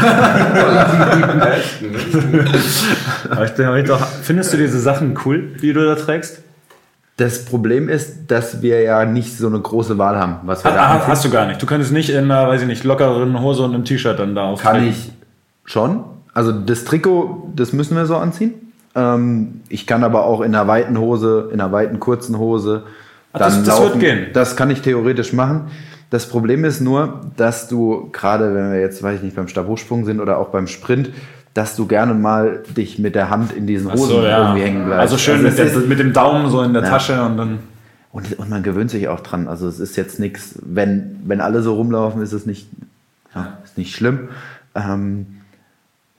Aber ich doch, findest du diese Sachen cool, die du da trägst? Das Problem ist, dass wir ja nicht so eine große Wahl haben, was wir da Ah, anziehen. hast du gar nicht. Du könntest nicht in einer, weiß ich nicht, lockeren Hose und einem T-Shirt dann da Kann auftreten. ich schon. Also das Trikot, das müssen wir so anziehen. Ähm, ich kann aber auch in einer weiten Hose, in einer weiten kurzen Hose Ach, das- das wird gehen. Das kann ich theoretisch machen. Das Problem ist nur, dass du gerade, wenn wir jetzt, weiß ich nicht, beim Stabhochsprung sind oder auch beim Sprint, dass du gerne mal dich mit der Hand in diesen Hosen so, ja. irgendwie hängen bleibst. Also schön es mit, ist- der, mit dem Daumen so in der Ja. Tasche und dann. und, und man gewöhnt sich auch dran. Also es ist jetzt nichts, wenn, wenn alle so rumlaufen, ist es nicht, ja, ist nicht schlimm. Ähm,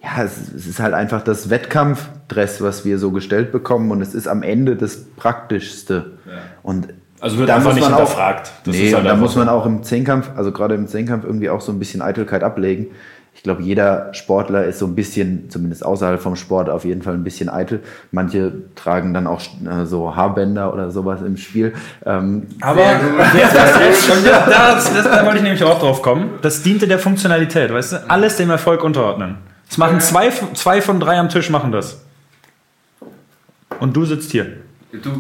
ja, es, es ist halt einfach das Wettkampfdress, was wir so gestellt bekommen und es ist am Ende das Praktischste. Und Also wird da einfach muss nicht man auch- hinterfragt. Das nee, ist halt da muss man auch im Zehnkampf, also gerade im Zehnkampf irgendwie auch so ein bisschen Eitelkeit ablegen. Ich glaube, jeder Sportler ist so ein bisschen, zumindest außerhalb vom Sport, auf jeden Fall ein bisschen eitel. Manche tragen dann auch äh, so Haarbänder oder sowas im Spiel. Ähm, Aber jetzt, jetzt, jetzt, schon wieder- das, das, da wollte ich nämlich auch drauf kommen. Das diente der Funktionalität, weißt du? Alles dem Erfolg unterordnen. Das machen zwei, zwei von drei am Tisch machen das. Und du sitzt hier.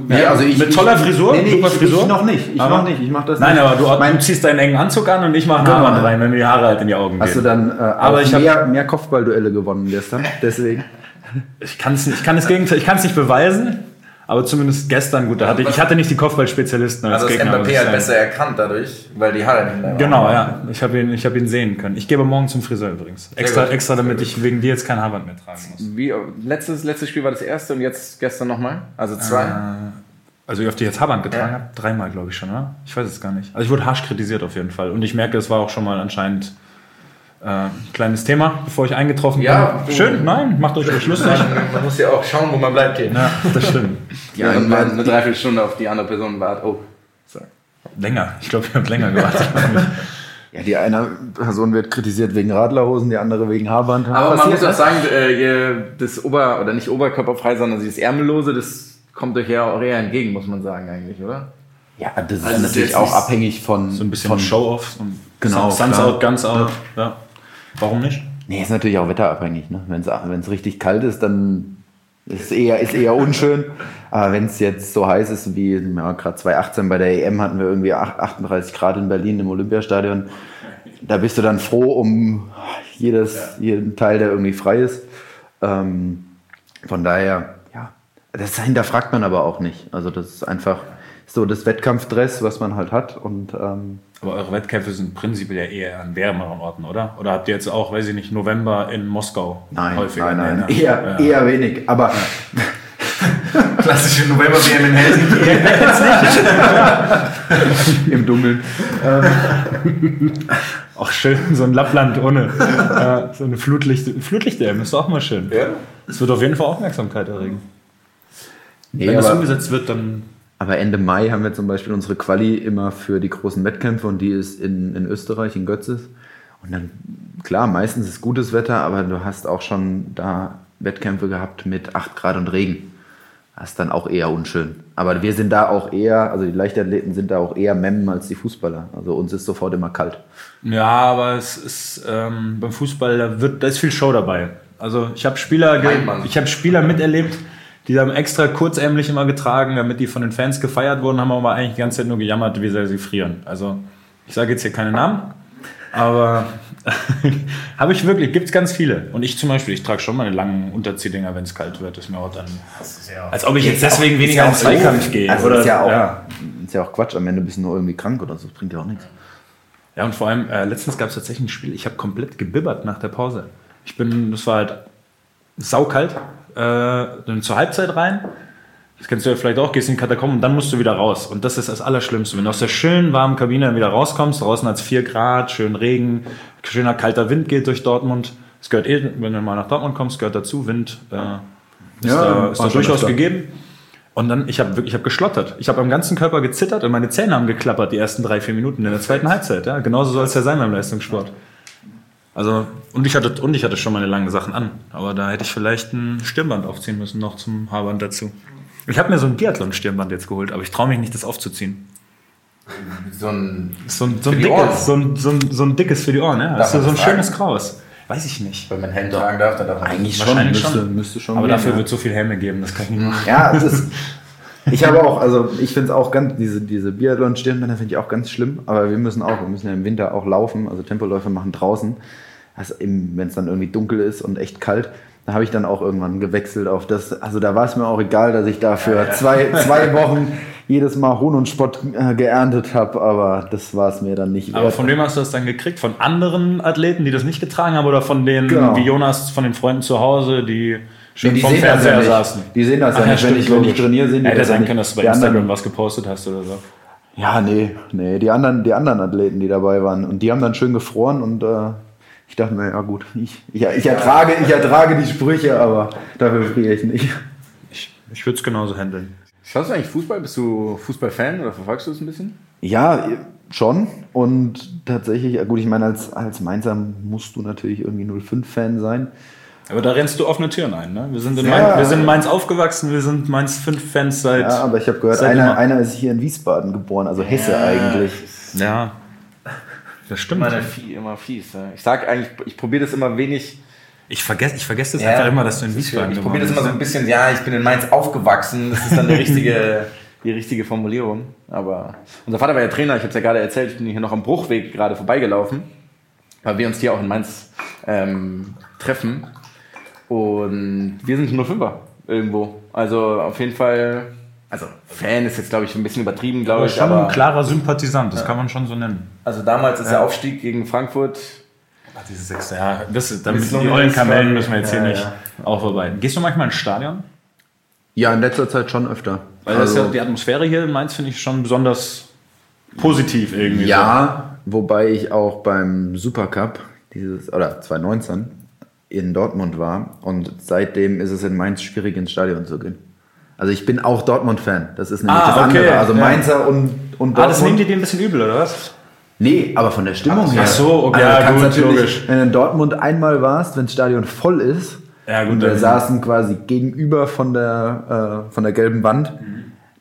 Nee, also ich, Mit toller Frisur? Nee, nee, Super ich, Frisur? ich noch nicht. Ich Aber- noch nicht. Ich mach das Nein, nicht. aber du, Mein- du ziehst deinen engen Anzug an und ich mache einen Genau. Haarband rein, wenn mir die Haare halt in die Augen Hast du gehen. dann äh, Aber ich hab- mehr, mehr Kopfballduelle gewonnen gestern? Deswegen. Ich, kann's ich kann das Gegenteil, ich kann es nicht beweisen, aber zumindest gestern, gut, da hatte ich, ich hatte nicht die Kopfballspezialisten als Also das Gegner. ich Mbappé hat besser erkannt dadurch, weil die Haare nicht mehr Genau, ja. Ich habe ihn, ich hab ihn sehen können. Ich gehe morgen zum Friseur übrigens. Extra, gut. extra damit ich wegen dir jetzt kein Haarband mehr tragen muss. Wie, letztes, letztes Spiel war das erste und jetzt gestern nochmal? Also zwei? Also wie oft ich jetzt Haarband getragen habe? Dreimal, glaube ich schon, oder? Ich weiß es gar nicht. Also ich wurde harsch kritisiert auf jeden Fall. Und ich merke, es war auch schon mal anscheinend äh, ein kleines Thema, bevor ich eingetroffen Ja, bin. Schön, nein, macht euch ruhig lustig. Man muss ja auch schauen, wo man bleibt hier. Ja, das stimmt. Ja, und man eine Dreiviertelstunde auf die andere Person wartet. Oh, so. Länger. Ich glaube, ihr habt länger gewartet. Ja, die eine Person wird kritisiert wegen Radlerhosen, die andere wegen Haarband. Aber man muss auch das? sagen, äh, das Ober- oder nicht oberkörperfrei, sondern dieses Ärmellose, das kommt euch ja auch eher entgegen, muss man sagen eigentlich, oder? Ja, das ist Also ist natürlich jetzt auch nicht abhängig von. So ein bisschen von, Show-off. und Genau, Suns out, Guns out. Ja. Warum nicht? Nee, ist natürlich auch wetterabhängig. Ne? Wenn es richtig kalt ist, dann ist es eher, ist eher unschön. Aber wenn es jetzt so heiß ist wie ja, gerade 2018 bei der EM hatten wir irgendwie acht- 38 Grad in Berlin im Olympiastadion. Da bist du dann froh um jedes, jeden Teil, der irgendwie frei ist. Ähm, von daher, ja, das hinterfragt man aber auch nicht. Also das ist einfach so das Wettkampfdress, was man halt hat. Und ähm, Aber eure Wettkämpfe sind prinzipiell ja eher an wärmeren Orten, oder? Oder habt ihr jetzt auch, weiß ich nicht, November in Moskau nein, häufiger? nein, nein, ne? eher, Ja. eher wenig. Aber Klassische November-WM in Helsinki. im Dunkeln. Ach schön, so ein Lappland ohne äh, so eine Flutlicht, Flutlicht-DM ist auch mal schön. Ja. Es wird auf jeden Fall Aufmerksamkeit erregen. Nee, Wenn das umgesetzt wird, dann aber Ende Mai haben wir zum Beispiel unsere Quali immer für die großen Wettkämpfe und die ist in, in Österreich, in Götzes. Und dann, klar, meistens ist gutes Wetter, aber du hast auch schon da Wettkämpfe gehabt mit 8 Grad und Regen. Das ist dann auch eher unschön. Aber wir sind da auch eher, also die Leichtathleten sind da auch eher Memmen als die Fußballer. Also uns ist sofort immer kalt. Ja, aber es ist ähm, beim Fußball, da, wird, da ist viel Show dabei. Also ich habe Spieler, ich habe Spieler miterlebt, die haben extra kurzärmlich immer getragen, damit die von den Fans gefeiert wurden, haben aber eigentlich die ganze Zeit nur gejammert, wie sehr sie frieren. Also ich sage jetzt hier keine Namen, aber habe ich wirklich, gibt es ganz viele. Und ich zum Beispiel, ich trage schon meine langen Unterziehdinger, wenn es kalt wird, ist mir auch dann. Als ob ich jetzt deswegen weniger in den Zweikampf gehe. Also oder, ist ja, auch, ja. ist ja auch Quatsch. Am Ende bist du nur irgendwie krank oder so. Das bringt ja auch nichts. Ja, und vor allem, äh, letztens gab es tatsächlich ein Spiel, ich habe komplett gebibbert nach der Pause. Ich bin, das war halt saukalt, äh, dann zur Halbzeit rein. Das kennst du ja vielleicht auch, gehst in die Katakomben und dann musst du wieder raus. Und das ist das Allerschlimmste. Wenn du aus der schönen warmen Kabine dann wieder rauskommst, draußen hat es 4 Grad, schön Regen, schöner kalter Wind geht durch Dortmund. Das gehört eh, wenn du mal nach Dortmund kommst, gehört dazu. Wind äh, ist Ja, da, ist da durchaus öfter. gegeben. Und dann, ich habe wirklich, ich habe geschlottert. Ich habe am ganzen Körper gezittert und meine Zähne haben geklappert die ersten drei, vier Minuten in der zweiten Halbzeit. Ja, genauso soll es ja sein beim Leistungssport. Also, und ich hatte, und ich hatte schon meine langen Sachen an. Aber da hätte ich vielleicht ein Stirnband aufziehen müssen, noch zum Haarband dazu. Ich habe mir so ein Biathlon-Stirnband jetzt geholt, aber ich traue mich nicht, das aufzuziehen. So ein, So ein, so ein dickes, so ein, so, ein, so ein dickes für die Ohren, ja. Das ist man so ein das schönes Graues. Weiß ich nicht. wenn man Helm tragen darf, dann darf man Eigentlich schon. Wahrscheinlich müsste, schon. müsste schon. Aber gehen, dafür ja. wird so viel Helme geben, das kann ich nicht machen. Ja, es ist. Ich habe auch, also ich finde es auch ganz, diese, diese Biathlon-Stirnbänder finde ich auch ganz schlimm, aber wir müssen auch, wir müssen ja im Winter auch laufen, also Tempoläufe machen draußen. Also wenn es dann irgendwie dunkel ist und echt kalt, da habe ich dann auch irgendwann gewechselt auf das, also da war es mir auch egal, dass ich da für zwei, zwei Wochen jedes Mal Hohn und Spott äh, geerntet habe, aber das war es mir dann nicht Aber von wem hast du das dann gekriegt? Von anderen Athleten, die das nicht getragen haben, oder von denen Genau. wie Jonas, von den Freunden zu Hause, die schon die vom sehen das Fernseher ja nicht. saßen? Die sehen das ja Ach nicht, wenn ich, wenn ich trainiere, sehen die Hätte das ja sein können, dass du bei Instagram anderen- was gepostet hast oder so. Ja, nee, nee, die anderen, die anderen Athleten, die dabei waren. Und die haben dann schön gefroren und äh, ich dachte mir, ja gut, ich, ich, ich, ertrage, ich ertrage die Sprüche, aber dafür friere ich nicht. Ich, ich würde es genauso handeln. Schaust du eigentlich Fußball? Bist du Fußballfan oder verfolgst du es ein bisschen? Ja, schon. Und tatsächlich, ja gut, ich meine, als, als Mainzer musst du natürlich irgendwie 05-Fan sein. Aber da rennst du offene Türen ein, ne? Wir sind in, Ja. Mainz, wir sind in Mainz aufgewachsen, wir sind Mainz 5 Fans seit. Ja, aber ich habe gehört, einer, einer ist hier in Wiesbaden geboren, also Hesse eigentlich. Ja. Das stimmt. Immer, fie- immer fies. Ja. Ich sag eigentlich, ich probiere das immer wenig. Ich vergesse ich vergess das einfach immer, dass du in Wiesbaden Ich probiere das immer so ein bisschen, ja, ich bin in Mainz aufgewachsen. Das ist dann die richtige, die richtige Formulierung. Aber unser Vater war ja Trainer, ich habe es ja gerade erzählt, ich bin hier noch am Bruchweg gerade vorbeigelaufen, weil wir uns hier auch in Mainz ähm, treffen. Und wir sind nur Fünfer irgendwo. Also auf jeden Fall, also Fan ist jetzt, glaube ich, ein bisschen übertrieben, glaube Aber ich. schon Aber ein klarer Sympathisant, das kann man schon so nennen. also damals ist der Aufstieg gegen Frankfurt. Diese sechste, ja, das, damit so die Frage. Kamellen müssen wir jetzt hier Ja, nicht ja. aufarbeiten. Gehst du manchmal ins Stadion? Ja, in letzter Zeit schon öfter. Weil das ist ja, die Atmosphäre hier in Mainz finde ich schon besonders positiv irgendwie. Ja, wobei ich auch beim Supercup dieses oder 2019 in Dortmund war und seitdem ist es in Mainz schwierig ins Stadion zu gehen. Also ich bin auch Dortmund-Fan. Das ist nämlich Ah, das okay, andere. Also ja. Mainzer und, und So. Ah, das nehmen Dortmund. die dir ein bisschen übel, oder was? nee, aber von der Stimmung Ach her. so, okay, Also ja, gut, natürlich, logisch. Wenn du in Dortmund einmal warst, wenn das Stadion voll ist, Ja, gut, und wir dann- saßen quasi gegenüber von der, äh, von der gelben Wand,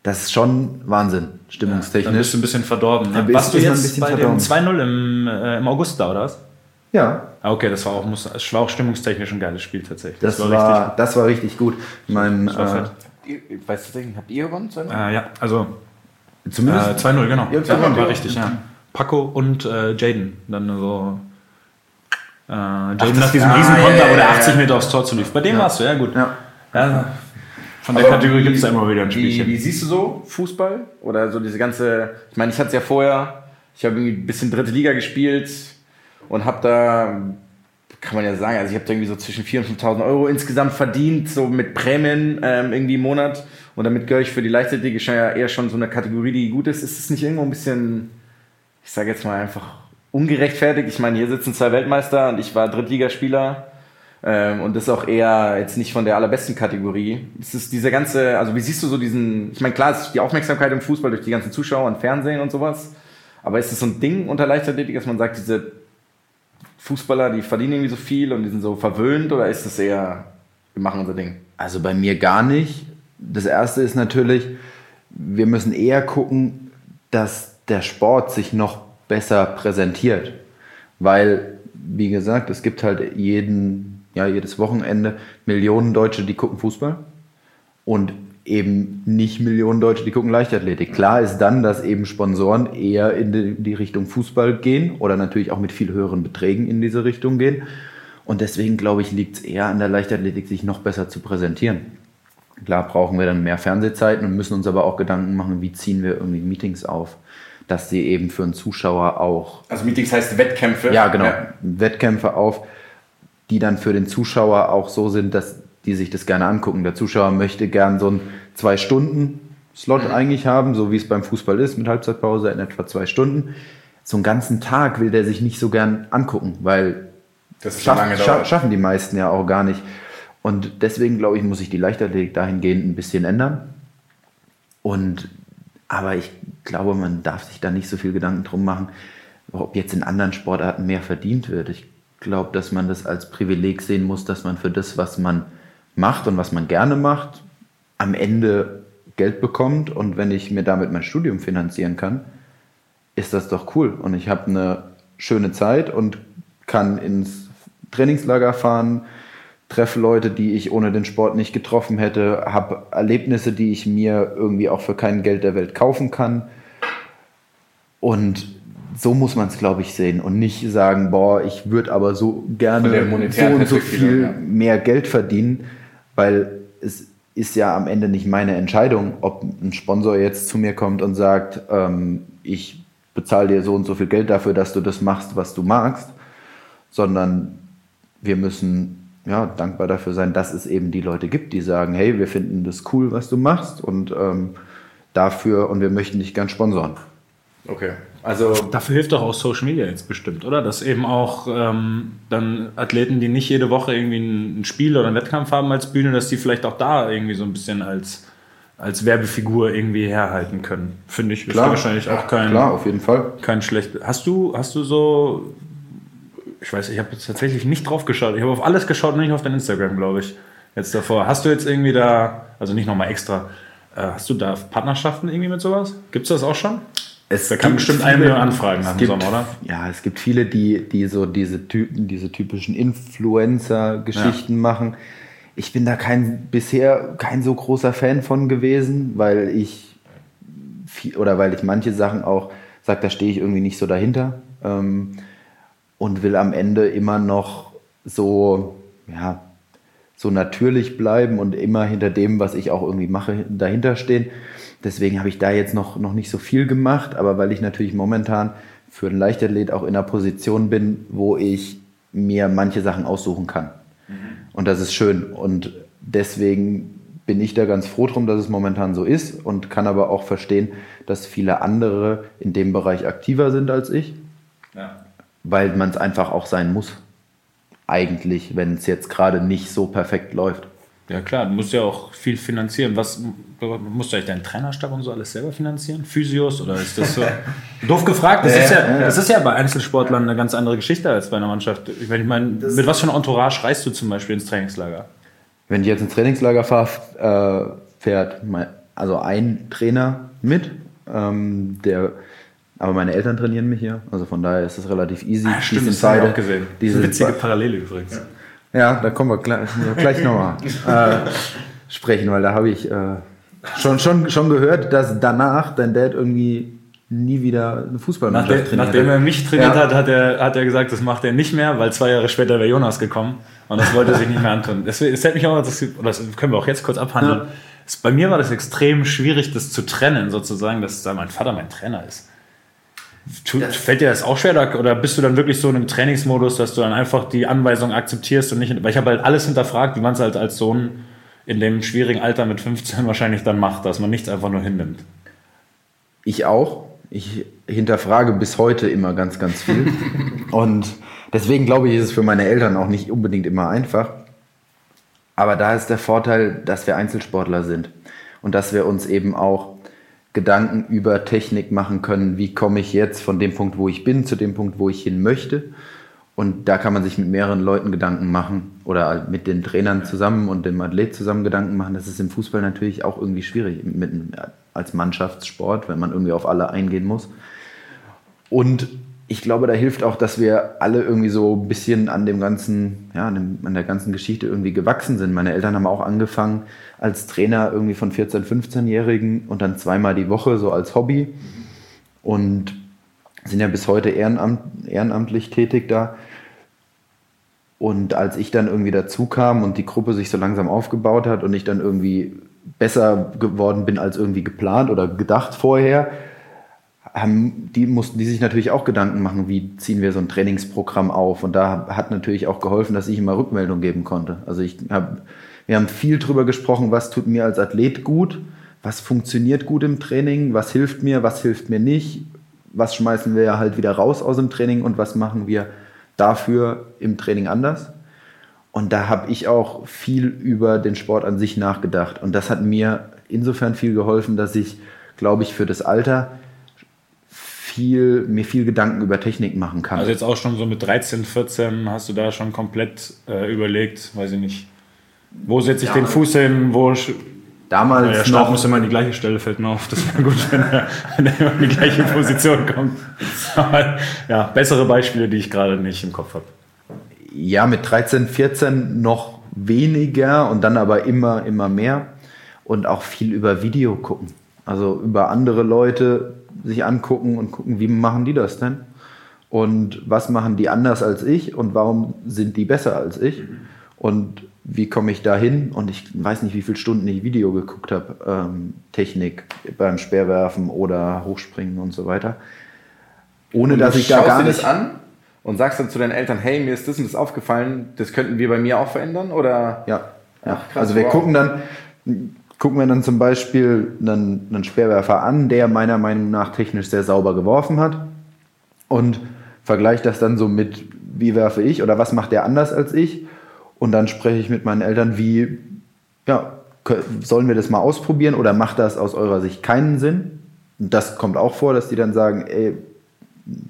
das ist schon Wahnsinn, Dann stimmungstechnisch. bist du ein bisschen verdorben. Dann Ne? Warst du ein jetzt bisschen bei verdorben. dem 2-0 im, äh, im August da, oder was? Ja, Ah, okay, das war auch, muss, war auch stimmungstechnisch ein geiles Spiel tatsächlich. das, war, richtig. das war richtig gut. Mein, Das war äh, Ich weiß tatsächlich, habt ihr gewonnen? Äh, ja, also zumindest äh, 2-0, genau. Ja, Ja, 2-0, war richtig, ja. Paco und äh, Jaden. Dann so. Äh, Jaden das- nach diesem ah, Riesenkonter, ja, ja, wo der ja, 80 ja. Meter aufs Tor zu lief. Bei dem warst du, ja gut. Ja. Ja, von der Aber Kategorie wie- gibt es da immer wieder ein Wie, Spielchen. wie siehst du so Fußball? Oder so diese ganze. Ich meine, ich hatte es ja vorher. Ich habe irgendwie ein bisschen dritte Liga gespielt und habe da, kann man ja sagen, also ich habe da irgendwie so zwischen 4.000 und 5.000 Euro insgesamt verdient, so mit Prämien ähm, irgendwie im Monat. Und damit gehöre ich für die Leichtathletik ja eher schon so eine Kategorie, die gut ist. Ist es nicht irgendwo ein bisschen, ich sage jetzt mal einfach ungerechtfertigt? Ich meine, hier sitzen zwei Weltmeister und ich war Drittligaspieler. Ähm, und das ist auch eher jetzt nicht von der allerbesten Kategorie. Es ist diese ganze, also wie siehst du so diesen, ich meine, klar, ist die Aufmerksamkeit im Fußball durch die ganzen Zuschauer und Fernsehen und sowas. Aber ist es so ein Ding unter Leichtathletik, dass man sagt, diese Fußballer, die verdienen irgendwie so viel und die sind so verwöhnt oder ist es eher, wir machen unser Ding? Also bei mir gar nicht. das erste ist natürlich, wir müssen eher gucken, dass der Sport sich noch besser präsentiert. Weil, wie gesagt, es gibt halt jeden, ja, jedes Wochenende Millionen Deutsche, die gucken Fußball. Und eben nicht Millionen Deutsche, die gucken Leichtathletik. Klar ist dann, dass eben Sponsoren eher in die, Richtung Fußball gehen oder natürlich auch mit viel höheren Beträgen in diese Richtung gehen. Und deswegen, glaube ich, liegt es eher an der Leichtathletik, sich noch besser zu präsentieren. Klar brauchen wir dann mehr Fernsehzeiten und müssen uns aber auch Gedanken machen, wie ziehen wir irgendwie Meetings auf, dass sie eben für einen Zuschauer auch. Also Meetings heißt Wettkämpfe? Ja, genau. Ja. Wettkämpfe auf, die dann für den Zuschauer auch so sind, dass die sich das gerne angucken. Der Zuschauer möchte gern so einen zwei Stunden Slot mhm. eigentlich haben, so wie es beim Fußball ist, mit Halbzeitpause in etwa zwei Stunden. So einen ganzen Tag will der sich nicht so gern angucken, weil das schaff, scha schaffen die meisten ja auch gar nicht. Und deswegen glaube ich, muss sich die Leichtathletik dahingehend ein bisschen ändern. Und aber ich glaube, man darf sich da nicht so viel Gedanken drum machen, ob jetzt in anderen Sportarten mehr verdient wird. Ich glaube, dass man das als Privileg sehen muss, dass man für das, was man macht und was man gerne macht, am Ende Geld bekommt. Und wenn ich mir damit mein Studium finanzieren kann, ist das doch cool. Und ich habe eine schöne Zeit und kann ins Trainingslager fahren, treffe Leute, die ich ohne den Sport nicht getroffen hätte, habe Erlebnisse, die ich mir irgendwie auch für kein Geld der Welt kaufen kann. Und so muss man es, glaube ich, sehen und nicht sagen, boah, ich würde aber so gerne so und so viel mehr Geld verdienen, weil es ist ja am Ende nicht meine Entscheidung, ob ein Sponsor jetzt zu mir kommt und sagt, ähm, ich bezahle dir so und so viel Geld dafür, dass du das machst, was du magst, sondern wir müssen ja, dankbar dafür sein, dass es eben die Leute gibt, die sagen, hey, wir finden das cool, was du machst und ähm, dafür und wir möchten dich gern sponsoren. Okay. Also dafür hilft doch auch Social Media jetzt bestimmt, oder? Dass eben auch ähm, dann Athleten, die nicht jede Woche irgendwie ein Spiel oder einen Wettkampf haben als Bühne, dass die vielleicht auch da irgendwie so ein bisschen als, als Werbefigur irgendwie herhalten können. Finde ich, klar, wahrscheinlich auch kein, klar, auf jeden Fall. kein schlecht. Hast du, hast du so ich weiß, ich habe jetzt tatsächlich nicht drauf geschaut. Ich habe auf alles geschaut, nur nicht auf dein Instagram, glaube ich. Jetzt davor. Hast du jetzt irgendwie da, also nicht nochmal extra, äh, hast du da Partnerschaften irgendwie mit sowas? Gibt es das auch schon? Es da kann bestimmt viele, einige Anfragen nach dem Sommer, oder? Ja, es gibt viele, die, die so diese Typen, diese typischen Influencer-Geschichten ja. machen. Ich bin da kein, bisher kein so großer Fan von gewesen, weil ich viel, oder weil ich manche Sachen auch sage, da stehe ich irgendwie nicht so dahinter. Ähm, und will am Ende immer noch so, ja, so natürlich bleiben und immer hinter dem, was ich auch irgendwie mache, dahinter stehen. Deswegen habe ich da jetzt noch, noch nicht so viel gemacht, aber weil ich natürlich momentan für einen Leichtathlet auch in einer Position bin, wo ich mir manche Sachen aussuchen kann. Mhm. Und das ist schön. Und deswegen bin ich da ganz froh drum, dass es momentan so ist und kann aber auch verstehen, dass viele andere in dem Bereich aktiver sind als ich. Ja weil man es einfach auch sein muss. Eigentlich, wenn es jetzt gerade nicht so perfekt läuft. Ja klar, du musst ja auch viel finanzieren. Was musst du eigentlich deinen Trainerstab und so alles selber finanzieren? Physios oder ist das so? Doof gefragt. Das, ja, ist ja, das ist ja bei Einzelsportlern eine ganz andere Geschichte als bei einer Mannschaft. Ich meine, mit was für einer Entourage reist du zum Beispiel ins Trainingslager? Wenn ich jetzt ins Trainingslager fahre, äh, fährt mein, also ein Trainer mit, ähm, der aber meine Eltern trainieren mich hier, also von daher ist es relativ easy. Ah, stimmt, das habe ich auch gesehen. Diese witzige Parallele übrigens. Ja, ja da kommen wir gleich, gleich nochmal äh, sprechen, weil da habe ich äh, schon, schon, schon gehört, dass danach dein Dad irgendwie nie wieder eine Fußballmannschaft trainiert Nachdem er mich trainiert ja. hat, hat er, hat er gesagt, das macht er nicht mehr, weil zwei Jahre später wäre Jonas gekommen und das wollte er sich nicht mehr antun. Das, das hätte mich auch, das, das können wir auch jetzt kurz abhandeln. Ja. Bei mir war das extrem schwierig, das zu trennen, sozusagen, dass mein Vater mein Trainer ist. Das Fällt dir das auch schwer oder bist du dann wirklich so in einem Trainingsmodus, dass du dann einfach die Anweisung akzeptierst und nicht, weil ich habe halt alles hinterfragt, wie man es halt als Sohn in dem schwierigen Alter mit 15 wahrscheinlich dann macht, dass man nichts einfach nur hinnimmt. Ich auch. Ich hinterfrage bis heute immer ganz, ganz viel. und deswegen glaube ich, ist es für meine Eltern auch nicht unbedingt immer einfach. Aber da ist der Vorteil, dass wir Einzelsportler sind und dass wir uns eben auch Gedanken über Technik machen können, wie komme ich jetzt von dem Punkt, wo ich bin, zu dem Punkt, wo ich hin möchte. Und da kann man sich mit mehreren Leuten Gedanken machen oder mit den Trainern zusammen und dem Athlet zusammen Gedanken machen. Das ist im Fußball natürlich auch irgendwie schwierig mit, als Mannschaftssport, wenn man irgendwie auf alle eingehen muss. Und ich glaube, da hilft auch, dass wir alle irgendwie so ein bisschen an dem ganzen, ja, an, dem, an der ganzen Geschichte irgendwie gewachsen sind. Meine Eltern haben auch angefangen als Trainer irgendwie von 14-, 15-Jährigen und dann zweimal die Woche so als Hobby und sind ja bis heute ehrenamt, ehrenamtlich tätig da. Und als ich dann irgendwie dazu kam und die Gruppe sich so langsam aufgebaut hat und ich dann irgendwie besser geworden bin als irgendwie geplant oder gedacht vorher, haben, die mussten die sich natürlich auch Gedanken machen, wie ziehen wir so ein Trainingsprogramm auf. Und da hat natürlich auch geholfen, dass ich immer Rückmeldung geben konnte. Also ich habe, wir haben viel drüber gesprochen, was tut mir als Athlet gut, was funktioniert gut im Training, was hilft mir, was hilft mir nicht, was schmeißen wir halt wieder raus aus dem Training und was machen wir dafür im Training anders. Und da habe ich auch viel über den Sport an sich nachgedacht. Und das hat mir insofern viel geholfen, dass ich, glaube ich, für das Alter viel, mir viel Gedanken über Technik machen kann. Also jetzt auch schon so mit 13, 14 hast du da schon komplett äh, überlegt, weiß ich nicht, wo setze ich ja, den Fuß hin, wo damals naja, noch muss immer an die gleiche Stelle, fällt mir auf. Das wäre gut, wenn er, wenn er in die gleiche Position kommt. Aber, ja, bessere Beispiele, die ich gerade nicht im Kopf habe. Ja, mit 13, 14 noch weniger und dann aber immer, immer mehr. Und auch viel über Video gucken. Also über andere Leute sich angucken und gucken, wie machen die das denn? Und was machen die anders als ich und warum sind die besser als ich? Und wie komme ich da hin? Und ich weiß nicht, wie viele Stunden ich Video geguckt habe. Ähm, Technik beim Speerwerfen oder Hochspringen und so weiter. Ohne dass ich da gar nicht. Das an und sagst dann zu deinen Eltern, hey, mir ist das und das aufgefallen, das könnten wir bei mir auch verändern? Oder? Ja. ja. Ach, krass, also wir wow. gucken dann, gucken wir dann zum Beispiel einen, einen Speerwerfer an, der meiner Meinung nach technisch sehr sauber geworfen hat und vergleiche das dann so mit, wie werfe ich oder was macht der anders als ich und dann spreche ich mit meinen Eltern, wie, ja, sollen wir das mal ausprobieren oder macht das aus eurer Sicht keinen Sinn? Und das kommt auch vor, dass die dann sagen, ey,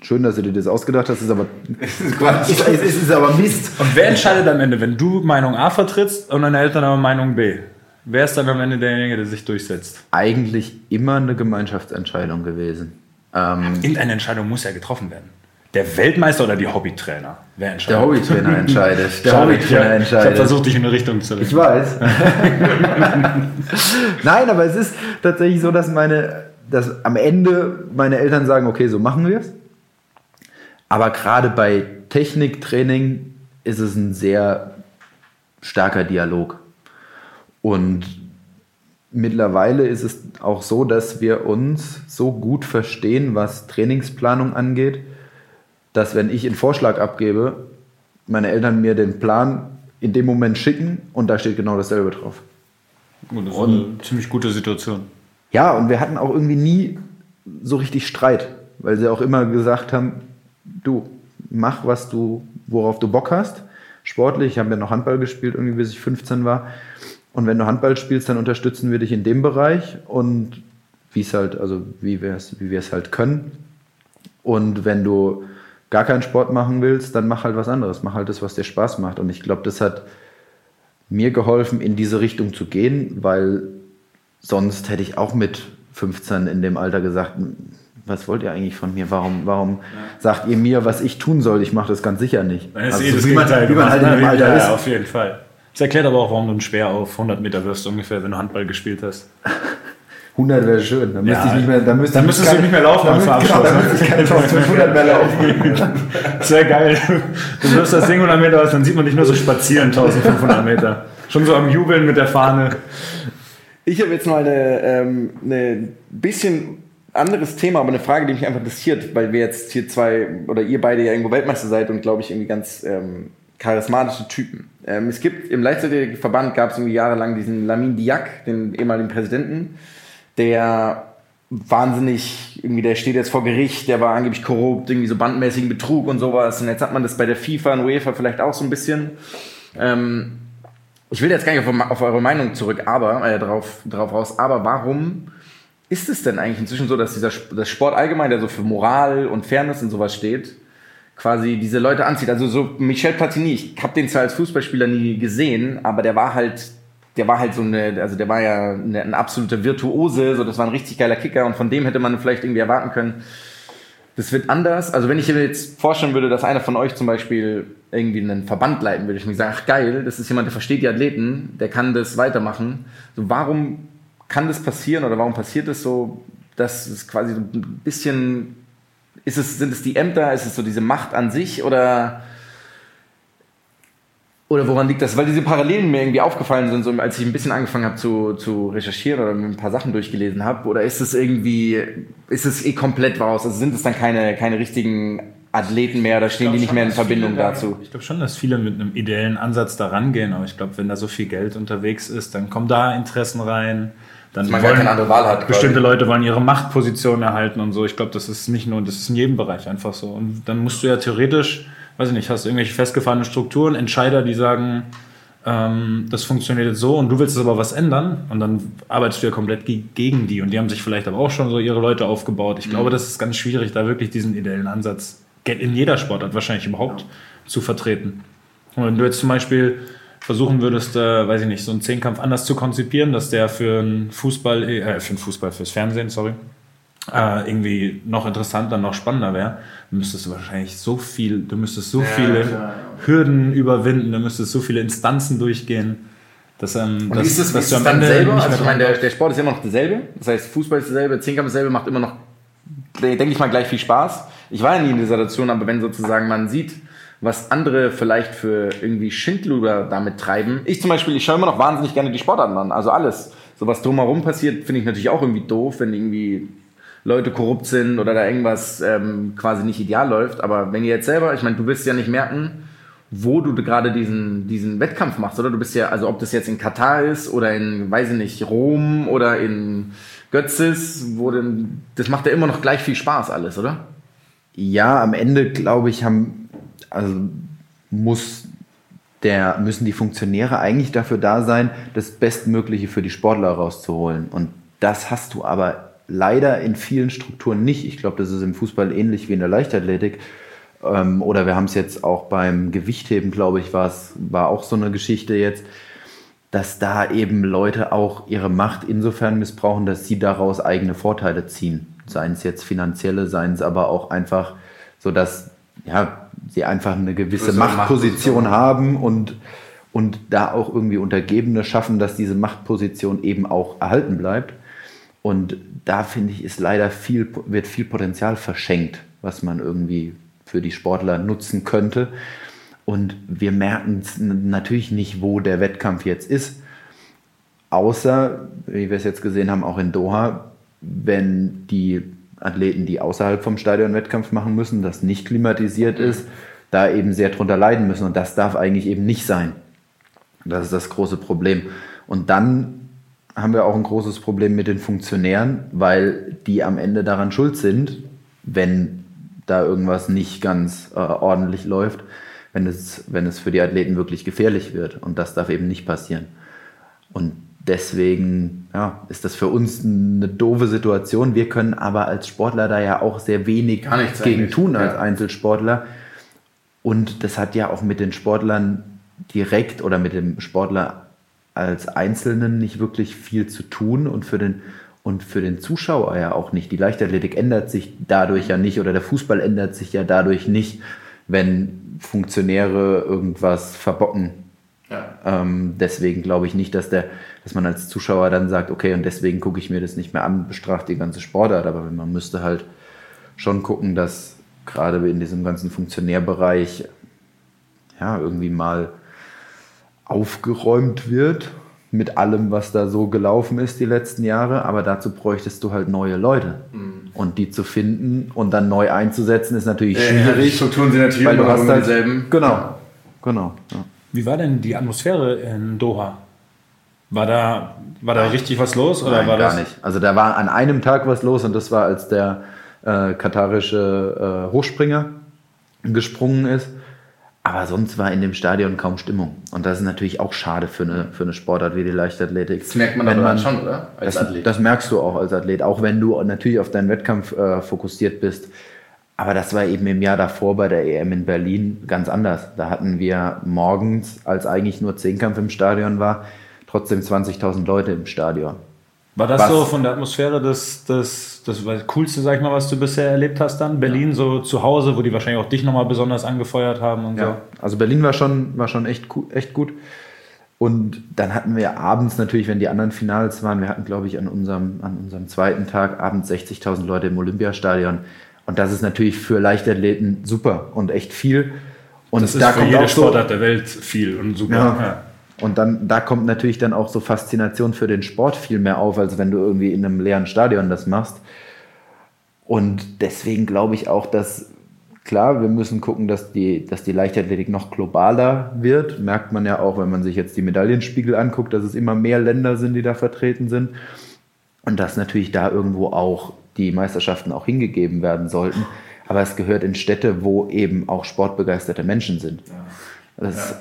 schön, dass du dir das ausgedacht hast, ist aber, es ist, ist, ist aber Mist. Und wer entscheidet am Ende, wenn du Meinung A vertrittst und deine Eltern aber Meinung B? Wer ist dann am Ende derjenige, der sich durchsetzt? Eigentlich immer eine Gemeinschaftsentscheidung gewesen. Ähm, Irgendeine Entscheidung muss ja getroffen werden. Der Weltmeister oder die Hobbytrainer? Wer entscheidet? Der Hobbytrainer entscheidet. Der Hobbytrainer entscheidet. Ich habe versucht, dich in eine Richtung zu lenken. Ich weiß. Nein, aber es ist tatsächlich so, dass meine, dass am Ende meine Eltern sagen, okay, so machen wir es. Aber gerade bei Techniktraining ist es ein sehr starker Dialog. Und mittlerweile ist es auch so, dass wir uns so gut verstehen, was Trainingsplanung angeht, dass wenn ich einen Vorschlag abgebe, meine Eltern mir den Plan in dem Moment schicken und da steht genau dasselbe drauf. Und das ist und, eine ziemlich gute Situation. Ja, und wir hatten auch irgendwie nie so richtig Streit, weil sie auch immer gesagt haben, du mach was du, worauf du Bock hast. Sportlich, ich habe ja noch Handball gespielt, irgendwie bis ich 15 war. Und wenn du Handball spielst, dann unterstützen wir dich in dem Bereich und wie es halt, also wie wir es, wie wir es halt können. Und wenn du gar keinen Sport machen willst, dann mach halt was anderes. Mach halt das, was dir Spaß macht. Und ich glaube, das hat mir geholfen, in diese Richtung zu gehen, weil sonst hätte ich auch mit 15 in dem Alter gesagt, was wollt ihr eigentlich von mir? Warum, warum ja. sagt ihr mir, was ich tun soll? Ich mache das ganz sicher nicht. Das also, ist eh wie, man, wie man halt in dem Alter ja, ist. Auf jeden Fall. Das erklärt aber auch, warum du ein Schwer auf 100 Meter wirst, ungefähr, wenn du Handball gespielt hast. 100 wäre schön. Dann müsste ja, ich nicht mehr, dann müsste dann müsstest keine, du nicht mehr laufen damit, genau, dann müsste ich keine 1500 mehr laufen. das wäre geil. Du wirst das Ding 100 Meter aus, dann sieht man dich nur so spazieren 1500 Meter. Schon so am Jubeln mit der Fahne. Ich habe jetzt mal eine, ähm, eine bisschen anderes Thema, aber eine Frage, die mich einfach interessiert, weil wir jetzt hier zwei oder ihr beide ja irgendwo Weltmeister seid und glaube ich irgendwie ganz ähm, charismatische Typen. Ähm, es gibt im Leichtathletikverband gab es irgendwie jahrelang diesen Lamin Diak, den ehemaligen Präsidenten, der wahnsinnig, irgendwie, der steht jetzt vor Gericht, der war angeblich korrupt, irgendwie so bandmäßigen Betrug und sowas. Und jetzt hat man das bei der FIFA und UEFA vielleicht auch so ein bisschen. Ähm, ich will jetzt gar nicht auf, auf eure Meinung zurück, aber, äh, drauf, drauf raus, aber warum ist es denn eigentlich inzwischen so, dass dieser das Sport allgemein, der so für Moral und Fairness und sowas steht, quasi diese Leute anzieht. Also so Michel Platini, ich habe den zwar als Fußballspieler nie gesehen, aber der war halt, der war halt so eine, also der war ja eine, eine absolute Virtuose, so das war ein richtig geiler Kicker und von dem hätte man vielleicht irgendwie erwarten können. Das wird anders. Also wenn ich mir jetzt vorstellen würde, dass einer von euch zum Beispiel irgendwie einen Verband leiten würde, ich mir sagen, ach geil, das ist jemand, der versteht die Athleten, der kann das weitermachen. So warum kann das passieren oder warum passiert es das so, dass es quasi so ein bisschen ist es, sind es die Ämter, ist es so diese Macht an sich oder, oder woran liegt das? Weil diese Parallelen mir irgendwie aufgefallen sind, so als ich ein bisschen angefangen habe zu, zu recherchieren oder mir ein paar Sachen durchgelesen habe. Oder ist es irgendwie, ist es eh komplett raus? Also sind es dann keine, keine richtigen Athleten mehr oder stehen die nicht mehr in Verbindung dazu? Ich glaube schon, dass viele mit einem ideellen Ansatz da rangehen, aber ich glaube, wenn da so viel Geld unterwegs ist, dann kommen da Interessen rein dann man wollen, keine andere Wahl hat. Bestimmte quasi. Leute wollen ihre Machtposition erhalten und so. Ich glaube, das ist nicht nur, das ist in jedem Bereich einfach so. Und dann musst du ja theoretisch, weiß ich nicht, hast irgendwelche festgefahrene Strukturen, Entscheider, die sagen, ähm, das funktioniert jetzt so und du willst es aber was ändern und dann arbeitest du ja komplett gegen die und die haben sich vielleicht aber auch schon so ihre Leute aufgebaut. Ich mhm. glaube, das ist ganz schwierig, da wirklich diesen ideellen Ansatz in jeder Sportart wahrscheinlich überhaupt ja. zu vertreten. Und wenn du jetzt zum Beispiel versuchen würdest, äh, weiß ich nicht, so einen Zehnkampf anders zu konzipieren, dass der für einen Fußball, äh, für einen Fußball, fürs Fernsehen, sorry, äh, irgendwie noch interessanter, noch spannender wäre, müsstest du wahrscheinlich so viel, du müsstest so ja, viele ja. Hürden überwinden, du müsstest so viele Instanzen durchgehen. Dass, ähm, Und dass, ist es, dass ist es dann selber? Also ich meine, der, der Sport ist immer noch derselbe. Das heißt, Fußball ist derselbe, Zehnkampf ist derselbe, macht immer noch, denke ich mal, gleich viel Spaß. Ich war ja nie in dieser Situation, aber wenn sozusagen man sieht, was andere vielleicht für irgendwie Schindluder damit treiben. Ich zum Beispiel, ich schaue immer noch wahnsinnig gerne die Sportarten an, also alles. So was drumherum passiert, finde ich natürlich auch irgendwie doof, wenn irgendwie Leute korrupt sind oder da irgendwas ähm, quasi nicht ideal läuft. Aber wenn ihr jetzt selber, ich meine, du wirst ja nicht merken, wo du gerade diesen, diesen Wettkampf machst, oder? Du bist ja, also ob das jetzt in Katar ist oder in, weiß ich nicht, Rom oder in Götzis, wo denn, das macht ja immer noch gleich viel Spaß alles, oder? Ja, am Ende, glaube ich, haben also muss der, müssen die Funktionäre eigentlich dafür da sein, das Bestmögliche für die Sportler rauszuholen. Und das hast du aber leider in vielen Strukturen nicht. Ich glaube, das ist im Fußball ähnlich wie in der Leichtathletik. Ähm, oder wir haben es jetzt auch beim Gewichtheben, glaube ich, war auch so eine Geschichte jetzt, dass da eben Leute auch ihre Macht insofern missbrauchen, dass sie daraus eigene Vorteile ziehen. Seien es jetzt finanzielle, seien es aber auch einfach so, dass ja, sie einfach eine gewisse Machtposition haben und, und da auch irgendwie Untergebene schaffen, dass diese Machtposition eben auch erhalten bleibt. Und da finde ich, ist leider viel, wird viel Potenzial verschenkt, was man irgendwie für die Sportler nutzen könnte. Und wir merken natürlich nicht, wo der Wettkampf jetzt ist. Außer, wie wir es jetzt gesehen haben, auch in Doha, wenn die Athleten, die außerhalb vom Stadion Wettkampf machen müssen, das nicht klimatisiert ist, da eben sehr drunter leiden müssen. Und das darf eigentlich eben nicht sein. Das ist das große Problem. Und dann haben wir auch ein großes Problem mit den Funktionären, weil die am Ende daran schuld sind, wenn da irgendwas nicht ganz äh, ordentlich läuft, wenn es, wenn es für die Athleten wirklich gefährlich wird. Und das darf eben nicht passieren. Und deswegen ja, ist das für uns eine doofe Situation. Wir können aber als Sportler da ja auch sehr wenig gegen tun als ja. Einzelsportler. Und das hat ja auch mit den Sportlern direkt oder mit dem Sportler als Einzelnen nicht wirklich viel zu tun und für den und für den Zuschauer ja auch nicht. Die Leichtathletik ändert sich dadurch ja nicht oder der Fußball ändert sich ja dadurch nicht, wenn Funktionäre irgendwas verbocken. Ja. Ähm, deswegen glaube ich nicht, dass der dass man als Zuschauer dann sagt, okay, und deswegen gucke ich mir das nicht mehr an, bestraft die ganze Sportart. Aber man müsste halt schon gucken, dass gerade in diesem ganzen Funktionärbereich ja irgendwie mal aufgeräumt wird mit allem, was da so gelaufen ist die letzten Jahre. Aber dazu bräuchtest du halt neue Leute. Mhm. Und die zu finden und dann neu einzusetzen, ist natürlich schwierig. Ja, die Strukturen sind natürlich weil du hast halt, dieselben. Genau, genau. Ja. Wie war denn die Atmosphäre in Doha? War da, war da richtig was los? Oder Nein, war gar das? nicht. Also da war an einem Tag was los und das war, als der äh, katarische äh, Hochspringer gesprungen ist. Aber sonst war in dem Stadion kaum Stimmung. Und das ist natürlich auch schade für eine, für eine Sportart wie die Leichtathletik. Das merkt man aber schon, oder? Als das, Athlet. das merkst du auch als Athlet. Auch wenn du natürlich auf deinen Wettkampf äh, fokussiert bist. Aber das war eben im Jahr davor bei der EM in Berlin ganz anders. Da hatten wir morgens, als eigentlich nur Zehnkampf im Stadion war, trotzdem 20.000 Leute im Stadion. War das Was? so von der Atmosphäre das, das, das Coolste, sag ich mal, was du bisher erlebt hast dann? Berlin so zu Hause, wo die wahrscheinlich auch dich nochmal besonders angefeuert haben und Ja. Also Berlin war schon, war schon echt, echt gut. Und dann hatten wir abends natürlich, wenn die anderen Finals waren, wir hatten, glaube ich, an unserem, an unserem zweiten Tag abends 60.000 Leute im Olympiastadion. Und das ist natürlich für Leichtathleten super und echt viel. Und so. Das ist für jede Sportart der Welt viel und super. Ja. Und dann, da kommt natürlich dann auch so Faszination für den Sport viel mehr auf, als wenn du irgendwie in einem leeren Stadion das machst. Und deswegen glaube ich auch, dass, klar, wir müssen gucken, dass die, dass die Leichtathletik noch globaler wird. Merkt man ja auch, wenn man sich jetzt die Medaillenspiegel anguckt, dass es immer mehr Länder sind, die da vertreten sind. Und dass natürlich da irgendwo auch die Meisterschaften auch hingegeben werden sollten. Aber es gehört in Städte, wo eben auch sportbegeisterte Menschen sind. Das,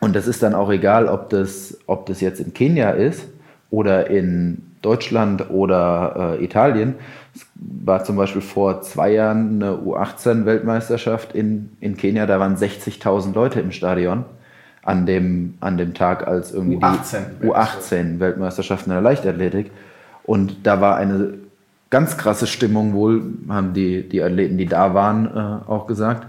Und das ist dann auch egal, ob das, ob das jetzt in Kenia ist oder in Deutschland oder äh, Italien. Es war zum Beispiel vor zwei Jahren eine U18-Weltmeisterschaft in, in Kenia, da waren 60.000 Leute im Stadion an dem, an dem Tag, als irgendwie U18 die U18-Weltmeisterschaft in der Leichtathletik. Und da war eine ganz krasse Stimmung wohl, haben die, die Athleten, die da waren, äh, auch gesagt.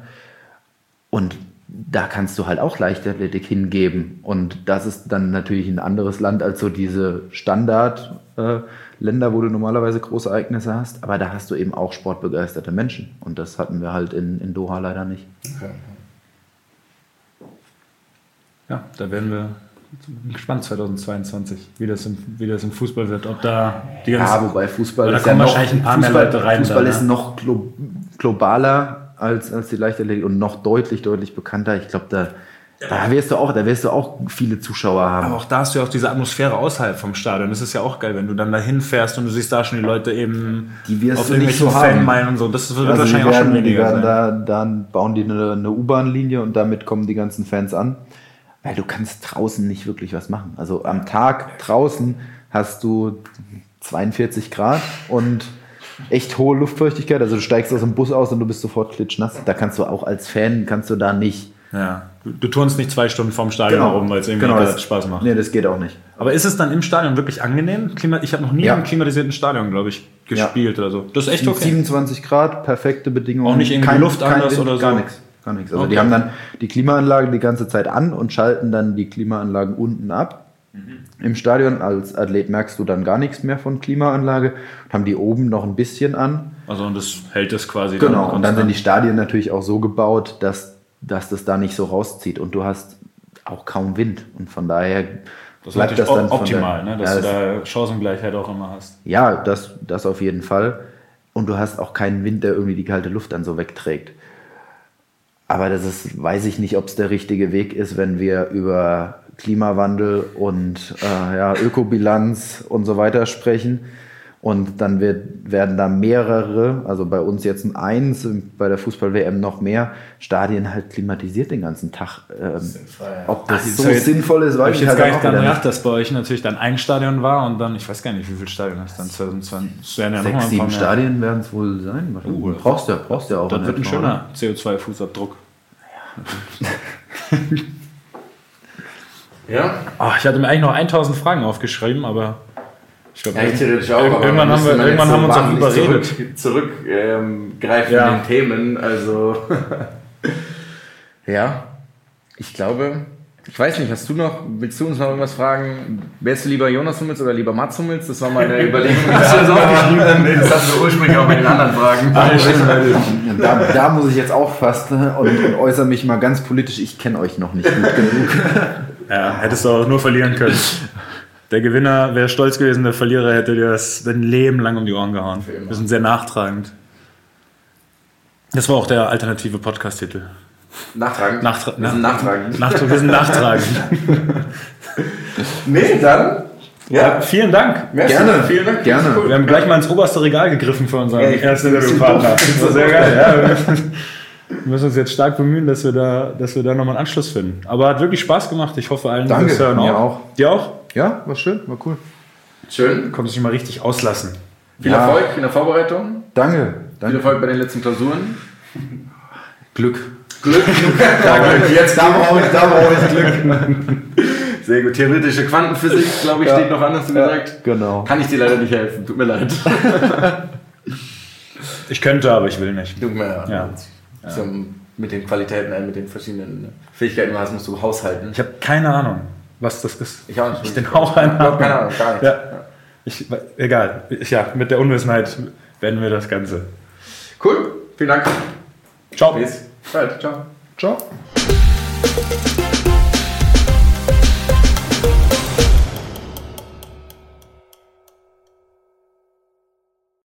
Und da kannst du halt auch Leichtathletik hingeben. Und das ist dann natürlich ein anderes Land als so diese Standardländer, äh, wo du normalerweise große Ereignisse hast. Aber da hast du eben auch sportbegeisterte Menschen. Und das hatten wir halt in, in Doha leider nicht. Ja, da werden wir gespannt 2022, wie das im, wie das im Fußball wird. Ob da die ganze, Ja, wobei Fußball da ist kommen ja noch, wahrscheinlich ein paar mehr Fußball, Leute rein Fußball dann, ist ne? noch glo globaler als, als die Leichtathletik und noch deutlich, deutlich bekannter. Ich glaube, da, da wirst du auch, da wirst du auch viele Zuschauer haben. Aber auch da hast du ja auch diese Atmosphäre außerhalb vom Stadion. Das ist ja auch geil, wenn du dann dahin fährst und du siehst da schon die Leute eben Die wirst auf du nicht so. Fanmeilen und so. Das wird Also wahrscheinlich auch schon werden, weniger werden sein. da, dann bauen die eine, eine U-Bahn-Linie und damit kommen die ganzen Fans an. Weil du kannst draußen nicht wirklich was machen. Also am Tag draußen hast du 42 Grad und echt hohe Luftfeuchtigkeit. Also du steigst aus dem Bus aus und du bist sofort klitschnass. Da kannst du auch als Fan, kannst du da nicht. Ja. Du, du turnst nicht zwei Stunden vorm Stadion herum, weil es irgendwie Genau, das- Spaß macht. Nee, das geht auch nicht. Aber ist es dann im Stadion wirklich angenehm? Klima ich habe noch nie Ja. im klimatisierten Stadion, glaube ich, gespielt oder so. Das ist echt okay. 27 Grad, perfekte Bedingungen. Auch nicht irgendwie die Luft anders Wind, oder so? Gar nichts. Gar nichts. Also Okay. die haben dann die Klimaanlagen die ganze Zeit an und schalten dann die Klimaanlagen unten ab. Mhm. Im Stadion als Athlet merkst du dann gar nichts mehr von Klimaanlage. Haben die oben noch ein bisschen an. Also und das hält es quasi. Genau. Und dann sind die. Stadien natürlich auch so gebaut, dass, dass das da nicht so rauszieht. Und du hast auch kaum Wind. Und von daher das bleibt das dann optimal, der- ne? dass Ja, du das- da Chancengleichheit auch immer hast. ja, das, das auf jeden Fall. Und du hast auch keinen Wind, der irgendwie die kalte Luft dann so wegträgt. Aber das ist, weiß ich nicht, ob es der richtige Weg ist, wenn wir über Klimawandel und äh, ja, Ökobilanz und so weiter sprechen. Und dann wird, werden da mehrere, also bei uns jetzt ein eins, bei der Fußball-WM noch mehr, Stadien halt klimatisiert den ganzen Tag. Ähm, ob das Ach, so jetzt- sinnvoll ist, weiß ich ich jetzt halt gar auch nicht wieder gedacht, nicht. dass bei euch natürlich dann ein Stadion war und dann, ich weiß gar nicht, wie viel Stadion das dann 2020. Es werden ja Sechs, sieben. Stadien werden es wohl sein. Uh, brauchst du ja, brauchst du ja auch. Das in wird ein schöner CO2-Fußabdruck. Ja? Oh, ich hatte mir eigentlich noch 1000 Fragen aufgeschrieben, aber ich glaube, Ja, ich theoretisch auch. Irgendwann haben wir, irgendwann jetzt haben wir uns auch überredet. Zurück, zurück ähm, Ja. in den Themen. Also, ja, ich glaube, ich weiß nicht, hast du noch, willst du uns noch irgendwas fragen? Wärst du lieber Jonas Hummels oder lieber Mats Hummels? Das war meine Überlegung. Das. Nee, das hast du ursprünglich auch bei den anderen Fragen. Da, da muss ich jetzt auch fast und, und äußere mich mal ganz politisch. Ich kenne euch noch nicht gut genug. Ja, hättest du auch nur verlieren können. Der Gewinner wäre stolz gewesen, der Verlierer hätte dir das dein Leben lang um die Ohren gehauen. Wir sind sehr nachtragend. Das war auch der alternative Podcast-Titel. Nachtragend. Nachtra Wir sind nachtragend. Nachtra wir sind nachtragend. Nee, dann. Ja, Vielen Dank. merci. Gerne. Vielen Dank. Gerne. Wir haben gleich mal ins oberste Regal gegriffen für unseren Ja, ersten Interviewpartner. Das war sehr geil. Ja, wir müssen uns jetzt stark bemühen, dass wir da, dass wir da nochmal einen Anschluss finden. Aber hat wirklich Spaß gemacht. Ich hoffe allen, die Danke, das hören mir auch. auch. Dir auch? Ja, war schön, war cool. Schön. Konntest dich mal richtig auslassen. Viel Ja. Erfolg in der Vorbereitung. Danke. Viel Danke. Erfolg bei den letzten Klausuren. Glück. Glück. da, Glück. Jetzt, da brauche ich, da brauche ich Glück. Sehr gut. Theoretische Quantenphysik, glaube ich, Ja. steht noch an, hast du Ja, gesagt. genau. Kann ich dir leider nicht helfen. Tut mir leid. Ich könnte, aber ich will nicht. Tut mir leid. Ja. So, mit den Qualitäten, äh, mit den verschiedenen Fähigkeiten, was musst du haushalten. Ich habe keine Ahnung, was das ist. Ich auch nicht. Ich Hauch einer Ich hab keine Ahnung, gar nicht. Ja. Ich, egal. Ich, ja, mit der Unwissenheit werden wir das Ganze. Cool. Vielen Dank. Ciao. Bis bald. Ciao. Ciao.